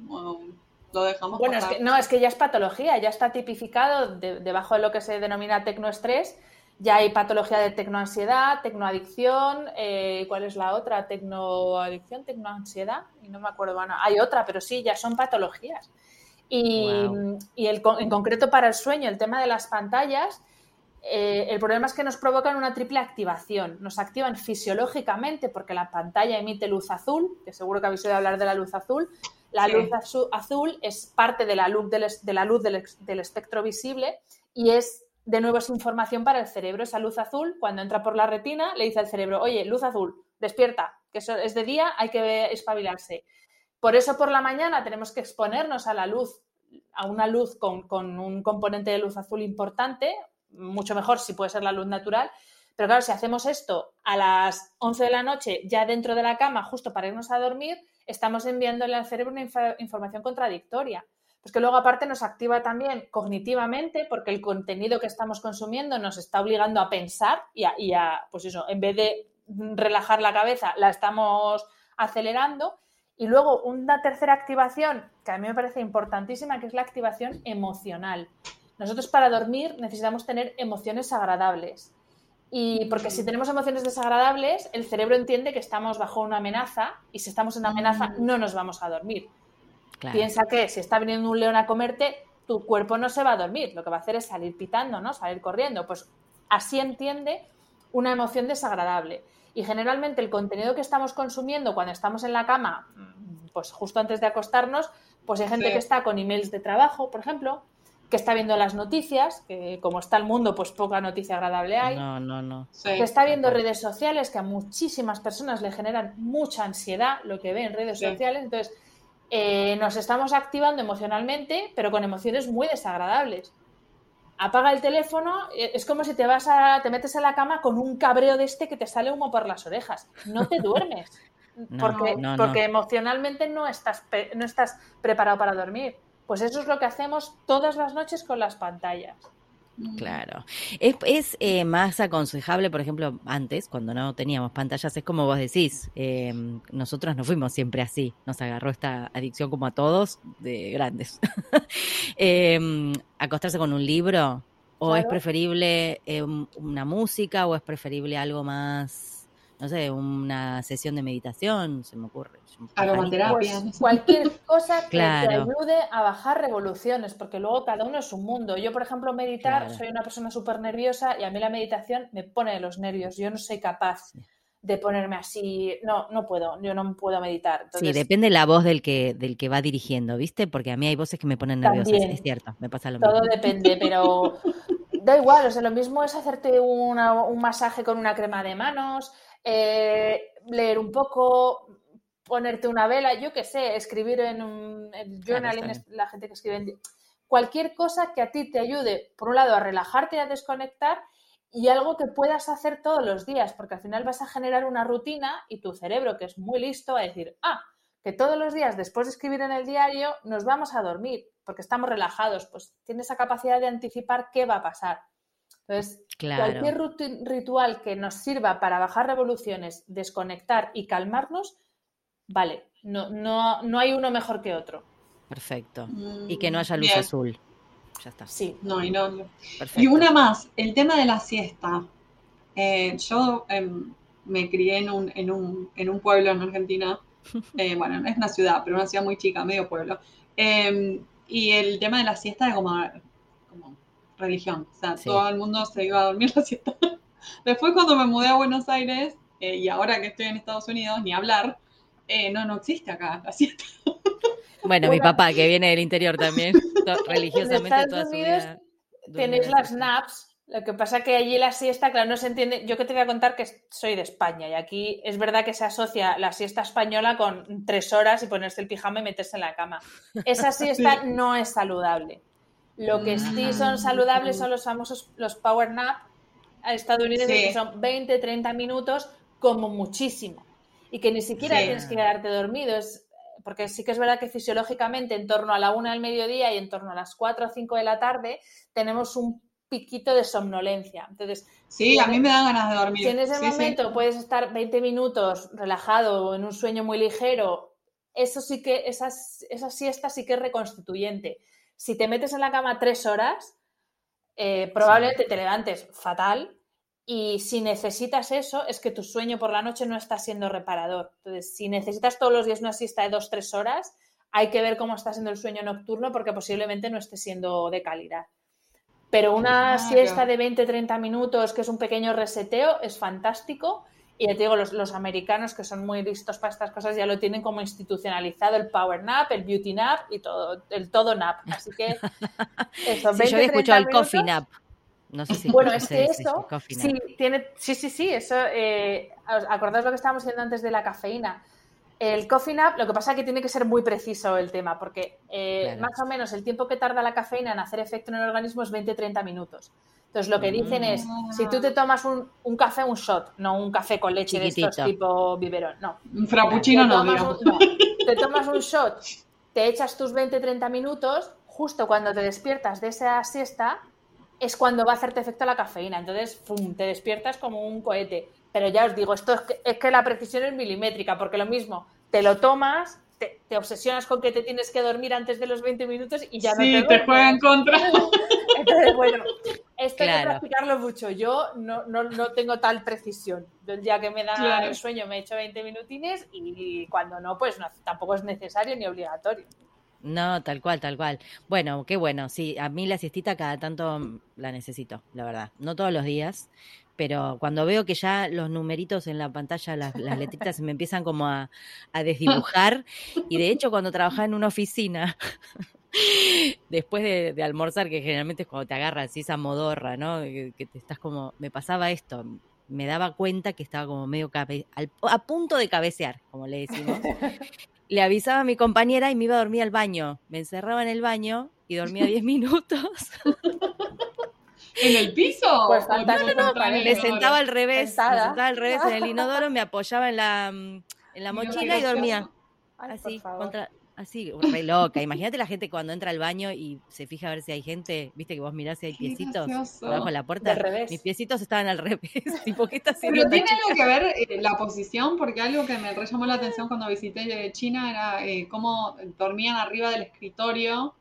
dejamos bueno, es que, no, es que ya es patología, ya está tipificado debajo de lo que se denomina tecnoestrés. Ya hay patología de tecnoansiedad, tecnoadicción, eh, ¿cuál es la otra? Tecnoadicción, tecnoansiedad, y no me acuerdo, bueno, hay otra, pero sí, ya son patologías. Y, en concreto para el sueño, el tema de las pantallas, eh, el problema es que nos provocan una triple activación. Nos activan fisiológicamente porque la pantalla emite luz azul, que seguro que habéis oído hablar de la luz azul, la luz azul es parte de la luz, del, de la luz del, espectro visible y es, de nuevo, es información para el cerebro. Esa luz azul, cuando entra por la retina, le dice al cerebro, oye, luz azul, despierta, que eso es de día, hay que espabilarse. Por eso por la mañana tenemos que exponernos a la luz, a una luz con, con un componente de luz azul importante, mucho mejor si puede ser la luz natural, pero claro, si hacemos esto a las 11 de la noche, ya dentro de la cama, justo para irnos a dormir, estamos enviándole al cerebro una información contradictoria. Pues que luego aparte nos activa también cognitivamente porque el contenido que estamos consumiendo nos está obligando a pensar y a, pues eso, en vez de relajar la cabeza, la estamos acelerando. Y luego una tercera activación que a mí me parece importantísima, que es la activación emocional. Nosotros para dormir necesitamos tener emociones agradables. Y porque si tenemos emociones desagradables, el cerebro entiende que estamos bajo una amenaza y si estamos en una amenaza mm. no nos vamos a dormir. Piensa que si está viniendo un león a comerte, tu cuerpo no se va a dormir, lo que va a hacer es salir pitando, ¿no? Salir corriendo. Pues así entiende una emoción desagradable. Y generalmente el contenido que estamos consumiendo cuando estamos en la cama, pues justo antes de acostarnos, pues hay gente que está con emails de trabajo, por ejemplo, que está viendo las noticias, que como está el mundo, pues poca noticia agradable hay. No, no, no. Que está viendo redes sociales, que a muchísimas personas le generan mucha ansiedad lo que ve en redes sociales. Entonces, eh, nos estamos activando emocionalmente, pero con emociones muy desagradables. Apaga el teléfono, eh, es como si te vas a, te metes en la cama con un cabreo de este que te sale humo por las orejas. No te duermes. <laughs> porque, porque emocionalmente no estás, no estás preparado para dormir. Pues eso es lo que hacemos todas las noches con las pantallas. Claro. Es, eh, más aconsejable, por ejemplo, antes, cuando no teníamos pantallas, es como vos decís, em, nosotros no fuimos siempre así, nos agarró esta adicción como a todos, de grandes. <laughs> Em, acostarse con un libro, o es preferible em, una música, o es preferible algo más no sé, una sesión de meditación, se me ocurre. Aromaterapia. Pues cualquier cosa que te ayude a bajar revoluciones, porque luego cada uno es un mundo. Yo, por ejemplo, meditar, soy una persona súper nerviosa y a mí la meditación me pone de los nervios. Yo no soy capaz de ponerme así, no, no puedo, yo no puedo meditar. sí, depende la voz del que, del que va dirigiendo, ¿viste? Porque a mí hay voces que me ponen nerviosa, es cierto, me pasa lo mismo. Todo depende, pero <laughs> da igual, o sea, lo mismo es hacerte un masaje con una crema de manos, eh, leer un poco, ponerte una vela, yo qué sé, escribir en un journaling, la gente que escribe en... Cualquier cosa que a ti te ayude, por un lado, a relajarte y a desconectar y algo que puedas hacer todos los días, porque al final vas a generar una rutina y tu cerebro, que es muy listo, va a decir, ah, que todos los días después de escribir en el diario nos vamos a dormir porque estamos relajados, pues tiene esa capacidad de anticipar qué va a pasar. Entonces, cualquier ritual que nos sirva para bajar revoluciones, desconectar y calmarnos, vale, no, no, no hay uno mejor que otro. Perfecto. y que no haya luz azul. Ya está. Sí. No, y no. Y una más, el tema de la siesta. Eh, yo em, me crié en un, en, un, en un pueblo en Argentina. <laughs> Eh, bueno, no es una ciudad, pero una ciudad muy chica, medio pueblo. Em, y el tema de la siesta es como, como religión. O sea, todo el mundo se iba a dormir <laughs> la siesta. Después cuando me mudé a Buenos Aires, eh, y ahora que estoy en Estados Unidos, ni hablar, no, no existe acá la siesta. <laughs> Bueno, mi papá, que viene del interior también, <laughs> religiosamente toda su vida. Tenéis las naps, lo que pasa que allí la siesta, claro, no se entiende. Yo que te voy a contar que soy de España y aquí es verdad que se asocia la siesta española con tres horas y ponerse el pijama y meterse en la cama. Esa siesta no es saludable. Lo que sí son saludables son los famosos los power nap estadounidenses que son 20, 30 minutos como muchísimo y que ni siquiera tienes que quedarte dormido. Es, porque sí que es verdad que fisiológicamente en torno a la una del mediodía y en torno a las 4 o 5 de la tarde tenemos un piquito de somnolencia. Entonces, sí, a mí me da ganas de dormir. Si en ese momento puedes estar 20 minutos relajado en un sueño muy ligero, eso sí que, esa siesta sí que es reconstituyente. Si te metes en la cama tres horas, eh, probablemente te levantes fatal y si necesitas eso, es que tu sueño por la noche no está siendo reparador. Entonces, si necesitas todos los días una siesta de dos, tres horas, hay que ver cómo está siendo el sueño nocturno porque posiblemente no esté siendo de calidad. Pero una siesta de 20, 30 minutos, que es un pequeño reseteo, es fantástico. Y ya te digo, los, americanos que son muy listos para estas cosas ya lo tienen como institucionalizado el power nap, el beauty nap y todo, el todo nap. Así que <laughs> eso, yo he escuchado el coffee nap bueno, es que eso, sí, tiene, sí, sí, sí, eso, eh, lo que estábamos diciendo antes de la cafeína. El coffee nap, lo que pasa es que tiene que ser muy preciso el tema, porque eh, más o menos el tiempo que tarda la cafeína en hacer efecto en el organismo es 20-30 minutos. Entonces, lo que dicen es, si tú te tomas un, un, café, un shot, no un café con leche de estos tipo biberón, no. Un frappuccino no, no, Te tomas un shot, te echas tus 20-30 minutos, justo cuando te despiertas de esa siesta, es cuando va a hacerte efecto la cafeína. Entonces, te despiertas como un cohete. Pero ya os digo, esto es que, la precisión es milimétrica, porque lo mismo, te lo tomas, te, obsesionas con que te tienes que dormir antes de los 20 minutos y ya no te, te juega en contra. <laughs> Entonces, bueno, esto hay que practicarlo mucho. Yo no, tengo tal precisión. El día que me da el sueño me echo 20 minutines y cuando no, pues tampoco es necesario ni obligatorio. No, tal cual, tal cual. Bueno, qué bueno. Sí, a mí la siestita cada tanto la necesito, la verdad. No todos los días, pero cuando veo que ya los numeritos en la pantalla, las, letritas se me empiezan como a, desdibujar. <laughs> Y de hecho, cuando trabajaba en una oficina, <laughs> después de, almorzar, que generalmente es cuando te agarras así esa modorra, ¿no? Que, te estás como, me pasaba esto, me daba cuenta que estaba como medio cabe, a punto de cabecear, como le decimos <laughs> le avisaba a mi compañera y me iba a dormir al baño. Me encerraba en el baño y dormía 10 <laughs> minutos. ¿En el piso? Pues no, no, me sentaba al revés, me sentaba al revés en el inodoro, me apoyaba en la, en la mochila y dormía. así, contra, Así, re loca. Imagínate la gente cuando entra al baño y se fija a ver si hay gente. Viste que vos mirás si hay piecitos debajo de la puerta. Mis piecitos estaban al <laughs> revés. tipo, ¿qué está haciendo? Pero tiene algo que ver eh, la posición, porque algo que me llamó la atención cuando visité China era eh, cómo dormían arriba del escritorio.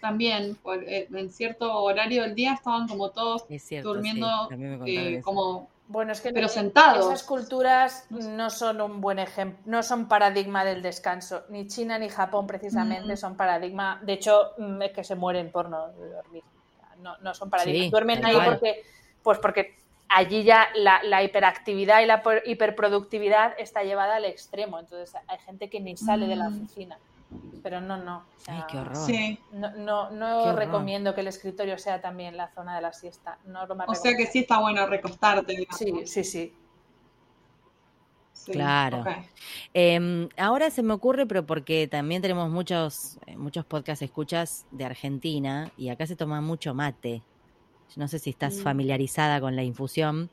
También, eh, en cierto horario del día estaban como todos durmiendo como Bueno, es que pero sentados. esas culturas no son un buen ejemplo, no son paradigma del descanso. Ni China ni Japón precisamente Mm. son paradigma. De hecho, mm, es que se mueren por no dormir. No, no son paradigmas. Sí, Duermen ahí porque, pues porque allí ya la, la hiperactividad y la hiperproductividad está llevada al extremo. Entonces hay gente que ni sale de la Mm. oficina. Pero no, no. o sea, Ay, qué horror. Sí. No, no, Qué no horror. recomiendo que el escritorio sea también la zona de la siesta. No lo más O sea que sí está bueno recostarte. digamos. Sí, sí, sí. Sí, Claro. Eh, ahora se me ocurre, pero porque también tenemos muchos, eh, muchos podcasts escuchas de Argentina y acá se toma mucho mate. No sé si estás Mm. familiarizada con la infusión.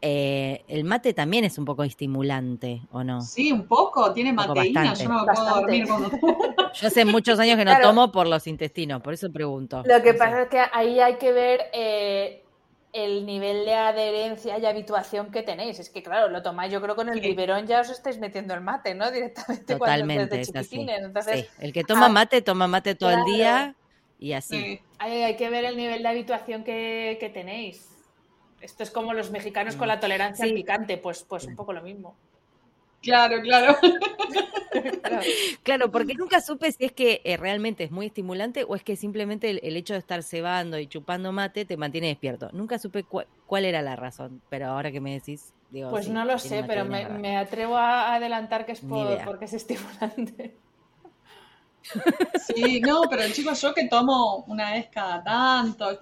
Eh, el mate también es un poco estimulante, ¿o no? Sí, un poco, tiene Un poco mateína, bastante. <laughs> yo no me puedo Bastante. dormir cuando Yo hace muchos años que no Claro. tomo por los intestinos, por eso pregunto. Lo que No sé. pasa es que ahí hay que ver eh, el nivel de adherencia y habituación que tenéis. Es que, claro, lo tomáis, yo creo, con el Sí. biberón ya os estáis metiendo el mate, ¿no? <laughs> Directamente cuando Totalmente, desde es así. chiquitines. Entonces, Sí, El que toma ah, mate, toma mate todo el día y así. Sí. hay, hay que ver el nivel de habituación que, que tenéis. Esto es como los mexicanos con Mm. la tolerancia Sí. al picante, pues, pues un poco lo mismo. Claro, claro. Claro. Porque nunca supe si es que eh, realmente es muy estimulante o es que simplemente el, el hecho de estar cebando y chupando mate te mantiene despierto. Nunca supe cua- cuál era la razón, pero ahora que me decís, digo. Pues sí, no lo sé, pero me, atrevo a adelantar que es por- porque es estimulante. Sí, no, pero chicos, yo que tomo una vez cada tanto,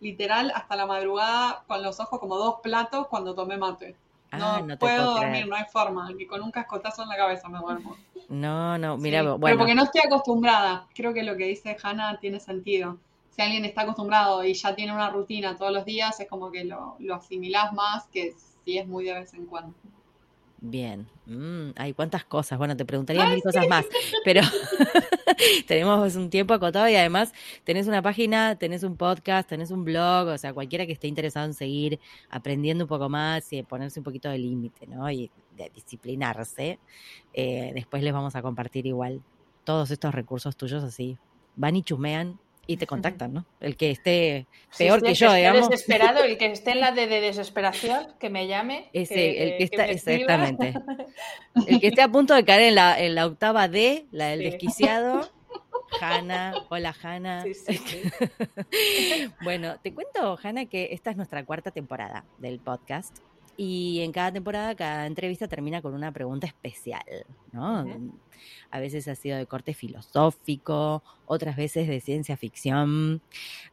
literal, hasta la madrugada, con los ojos como dos platos cuando tomé mate. No, Ah, no te puedo dormir, creer. no hay forma, ni con un cascotazo en la cabeza me duermo. No, no, Sí, mira, Pero bueno, porque no estoy acostumbrada. Creo que lo que dice Hannah tiene sentido. Si alguien está acostumbrado y ya tiene una rutina todos los días, es como que lo, lo asimilás más que si es muy de vez en cuando. Bien. Mm, hay cuántas cosas. Bueno, te preguntaría mil cosas más, pero <laughs> tenemos un tiempo acotado y además tenés una página, tenés un podcast, tenés un blog, o sea, cualquiera que esté interesado en seguir aprendiendo un poco más y ponerse un poquito de límite, ¿no? Y de disciplinarse. eh, después les vamos a compartir igual todos estos recursos tuyos así. Van y chumean y te contactan, ¿no? El que esté peor sí, que el yo, digamos. desesperado, el que <laughs> esté en la de, de desesperación, que me llame. Ese, el que está, exactamente. <laughs> El que esté a punto de caer en la, en la octava D, la del Sí. desquiciado. <laughs> Hanna, hola Hanna. Sí, sí, sí. Bueno, te cuento, Hanna, que esta es nuestra cuarta temporada del podcast. Y en cada temporada, cada entrevista termina con una pregunta especial, ¿no? A veces ha sido de corte filosófico, otras veces de ciencia ficción.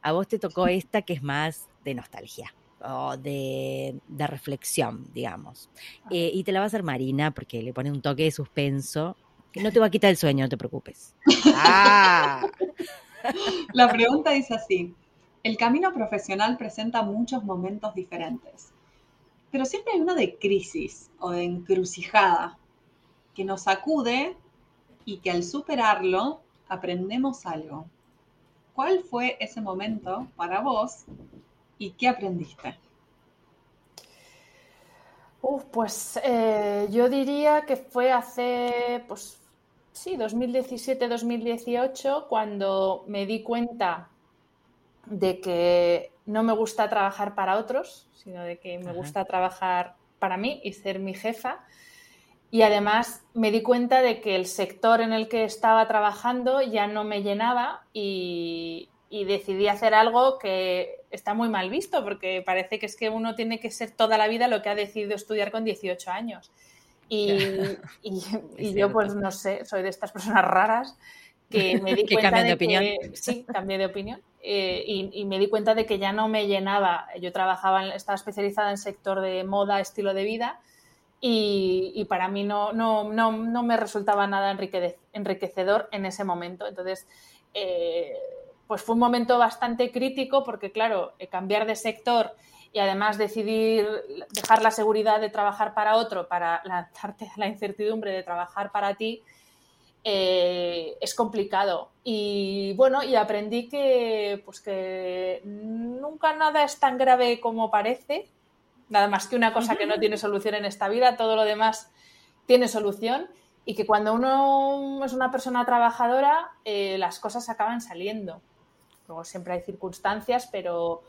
A vos te tocó <laughs> esta que es más de nostalgia o de, de reflexión, digamos. Eh, y te la va a hacer Marina porque le pone un toque de suspenso que no te va a quitar el sueño, no te preocupes. <laughs> Ah, La pregunta dice así, el camino profesional presenta muchos momentos diferentes, pero siempre hay uno de crisis o de encrucijada que nos sacude y que al superarlo aprendemos algo. ¿Cuál fue ese momento para vos y qué aprendiste? Pues eh, yo diría que fue hace, pues sí, 2017-2018, cuando me di cuenta de que no me gusta trabajar para otros, sino de que me Ajá. gusta trabajar para mí y ser mi jefa. Y además me di cuenta de que el sector en el que estaba trabajando ya no me llenaba y, y decidí hacer algo que está muy mal visto porque parece que es que uno tiene que ser toda la vida lo que ha decidido estudiar con 18 años. Y, <laughs> y- y yo pues no sé, soy de estas personas raras que me di <laughs> cuenta de de opinión. que sí, cambié de opinión eh, y, me di cuenta de que ya no me llenaba. Yo trabajaba, en- estaba especializada en sector de moda, estilo de vida y, para mí no, no, no, no me resultaba nada enriquecedor en ese momento. Entonces, eh, pues fue un momento bastante crítico porque, claro, eh, cambiar de sector y además decidir dejar la seguridad de trabajar para otro para lanzarte a la incertidumbre de trabajar para ti, eh, es complicado. Y bueno, y aprendí que, pues que nunca nada es tan grave como parece, nada más que una cosa que no tiene solución en esta vida, todo lo demás tiene solución y que cuando uno es una persona trabajadora, eh, las cosas acaban saliendo. Luego siempre hay circunstancias, pero,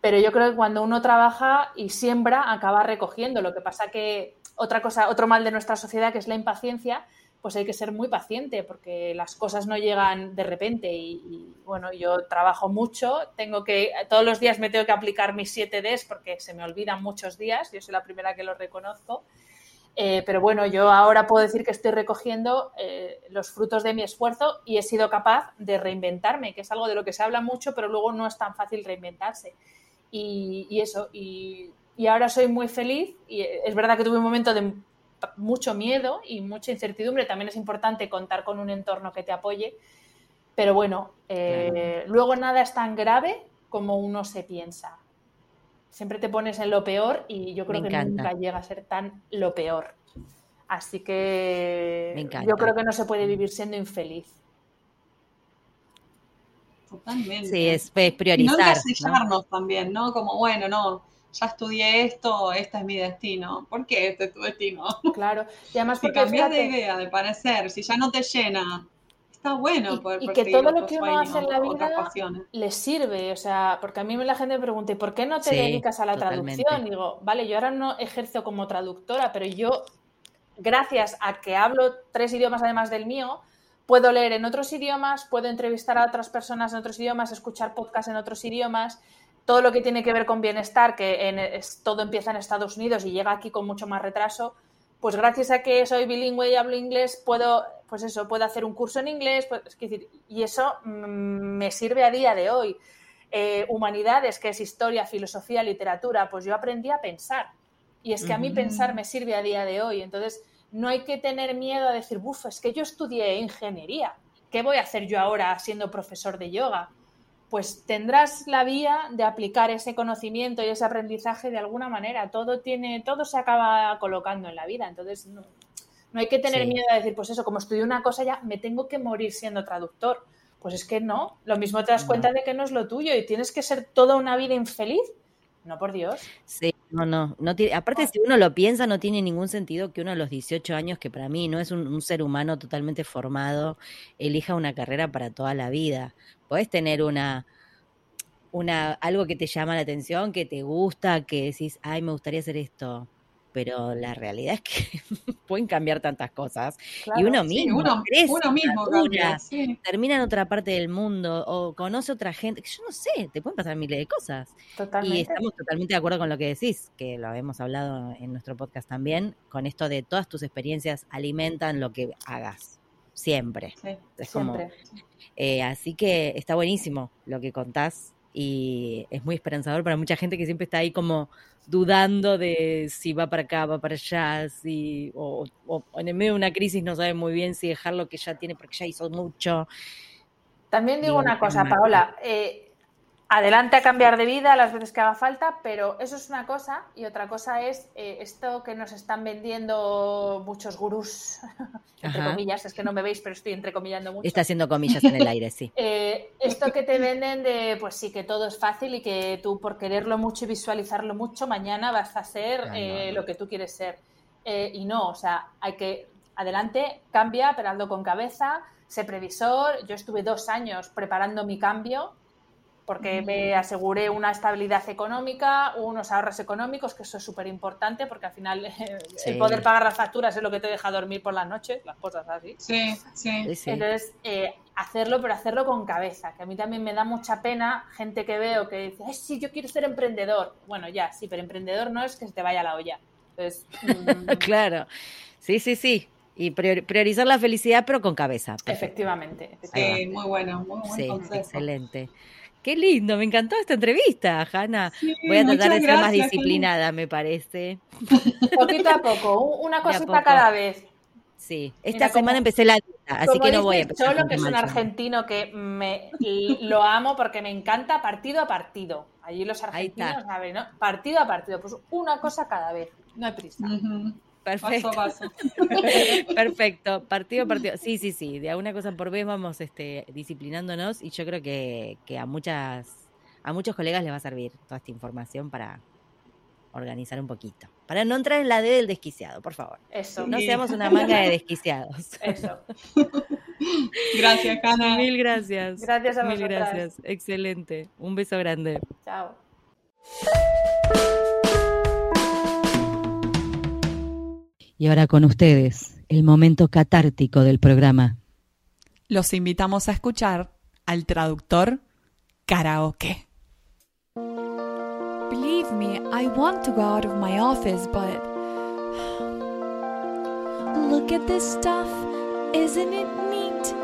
pero yo creo que cuando uno trabaja y siembra, acaba recogiendo. Lo que pasa que otra cosa, otro mal de nuestra sociedad, que es la impaciencia, pues hay que ser muy paciente porque las cosas no llegan de repente y, bueno, yo trabajo mucho, tengo que, todos los días me tengo que aplicar mis 7 Ds porque se me olvidan muchos días, yo soy la primera que lo reconozco, eh, pero bueno, yo ahora puedo decir que estoy recogiendo eh, los frutos de mi esfuerzo y he sido capaz de reinventarme, que es algo de lo que se habla mucho, pero luego no es tan fácil reinventarse. Y, eso, y, y ahora soy muy feliz y es verdad que tuve un momento de mucho miedo y mucha incertidumbre. También es importante contar con un entorno que te apoye. Pero bueno, eh, luego nada es tan grave como uno se piensa. Siempre te pones en lo peor y yo creo que nunca llega a ser tan lo peor. Así que yo creo que no se puede vivir siendo infeliz. Totalmente. Sí, es, priorizar. no también, ¿no? Como, bueno, no, ya estudié esto, este es mi destino. ¿Por qué este es tu destino? Claro, y además si cambias de idea, de parecer, si ya no te llena, está bueno y, poder y que todo lo que uno hace en la vida le sirve, o sea, porque a mí la gente me pregunta, ¿por qué no te dedicas a la traducción? digo, vale, yo ahora no ejerzo como traductora, pero yo, gracias a que hablo tres idiomas además del mío, puedo leer en otros idiomas, puedo entrevistar a otras personas en otros idiomas, escuchar podcasts en otros idiomas todo lo que tiene que ver con bienestar, que todo empieza en Estados Unidos y llega aquí con mucho más retraso, pues gracias a que soy bilingüe y hablo inglés, puedo, pues eso, puedo hacer un curso en inglés, pues, decir, y eso mm, me sirve a día de hoy. Eh, humanidades, que es historia, filosofía, literatura, pues yo aprendí a pensar. Y es que a mí pensar me sirve a día de hoy. Entonces, no hay que tener miedo a decir, buf, es que yo estudié ingeniería. ¿Qué voy a hacer yo ahora siendo profesor de yoga? Pues tendrás la vía de aplicar ese conocimiento y ese aprendizaje de alguna manera. Todo tiene, todo se acaba colocando en la vida. Entonces, no, hay que tener miedo a decir, pues eso, como estudio una cosa ya, me tengo que morir siendo traductor. Pues es que no, lo mismo te das cuenta de que no es lo tuyo y tienes que ser toda una vida infeliz. No, por Dios. Sí, no, no. no tiene, aparte, si uno lo piensa, no tiene ningún sentido que uno a los 18 años, que para mí no es un, un ser humano totalmente formado, elija una carrera para toda la vida podés tener una, una, algo que te llama la atención, que te gusta, que decís, ay, me gustaría hacer esto. Pero la realidad es que <laughs> pueden cambiar tantas cosas. y uno mismo, uno, mismo termina en otra parte del mundo o conoce otra gente. Yo no sé, te pueden pasar miles de cosas. Totalmente. Y estamos totalmente de acuerdo con lo que decís, que lo habíamos hablado en nuestro podcast también, con esto de todas tus experiencias alimentan lo que hagas siempre. es como, eh, así que está buenísimo lo que contás y es muy esperanzador para mucha gente que siempre está ahí como dudando de si va para acá, va para allá, si, o, en el medio de una crisis no sabe muy bien si dejar lo que ya tiene porque ya hizo mucho. También digo, una cosa, Paola, eh, adelante a cambiar de vida las veces que haga falta, pero eso es una cosa y otra cosa es eh, esto que nos están vendiendo muchos gurús, <laughs> entre comillas, es que no me veis, pero estoy entrecomillando mucho. Está haciendo comillas en el aire, sí. <laughs> Eh, esto que te venden de, pues sí, que todo es fácil y que tú por quererlo mucho y visualizarlo mucho, mañana vas a ser eh, lo que tú quieres ser. y no, o sea, hay que, adelante, cambia, pero con cabeza, sé previsor. Yo estuve dos años preparando mi cambio porque me aseguré una estabilidad económica, unos ahorros económicos, que eso es súper importante, porque al final <laughs> el poder pagar las facturas es lo que te deja dormir por las noches, las cosas así. Sí, sí. Entonces, eh, hacerlo, pero hacerlo con cabeza, que a mí también me da mucha pena gente que veo que dice, Ay, sí, yo quiero ser emprendedor. Bueno, ya, sí, pero emprendedor no es que se te vaya la olla. Entonces, <laughs> mm, claro, sí, sí, sí. Y priorizar la felicidad, pero con cabeza. Efectivamente. Sí, muy bueno, muy buen sí, Excelente. Qué lindo, me encantó esta entrevista, Hanna. Voy a tratar de ser más disciplinada, me parece. Poquito a poco, una cosita cada vez. Sí, esta semana empecé la dieta, así que no voy a empezar. Solo que es un argentino que me lo amo porque me encanta partido a partido. Allí los argentinos saben, ¿no? Partido a partido, pues una cosa cada vez, no hay prisa. Perfecto. <laughs> Perfecto. Partido partido. Sí, sí, sí. De alguna cosa por vez vamos este, disciplinándonos y yo creo que, a muchas, a muchos colegas les va a servir toda esta información para organizar un poquito. Para no entrar en la D del desquiciado, por favor. Eso. No seamos una manga de desquiciados. Eso. <laughs> Gracias, Cana. Mil gracias. Gracias a Mil gracias. Excelente. Un beso grande. Chao. Y ahora con ustedes, el momento catártico del programa. Los invitamos a escuchar al traductor karaoke. Believe me, I want to go out of my office, but. Look at this stuff, isn't it neat?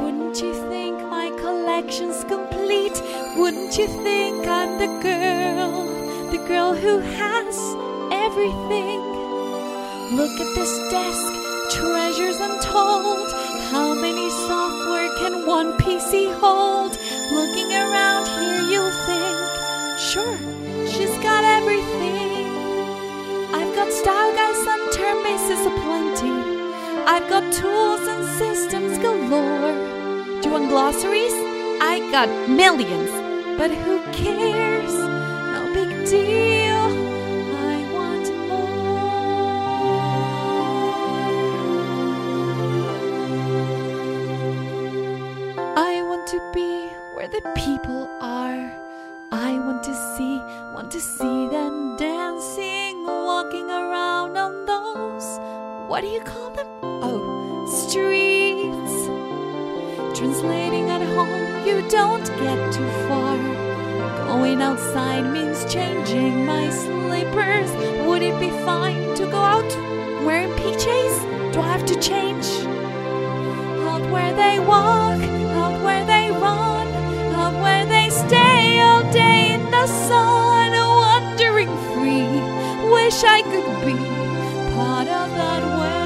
Wouldn't you think my collection's complete? Wouldn't you think I'm the girl, the girl who has everything? Look at this desk, treasures untold. How many software can one PC hold? Looking around here, you'll think, sure, she's got everything. I've got style guides and term bases aplenty. I've got tools and systems galore. Do you want glossaries? I got millions. But who cares? No big deal. People are. I want to see, want to see them dancing, walking around on those. What do you call them? Oh, streets. Translating at home, you don't get too far. Going outside means changing my slippers. Would it be fine to go out wearing PJs? Do I have to change? Out where they walk, out where they where they stay all day in the sun, wandering free. Wish I could be part of that world.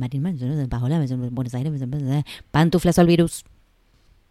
Marín, Buenos Aires, Pantuflas al virus.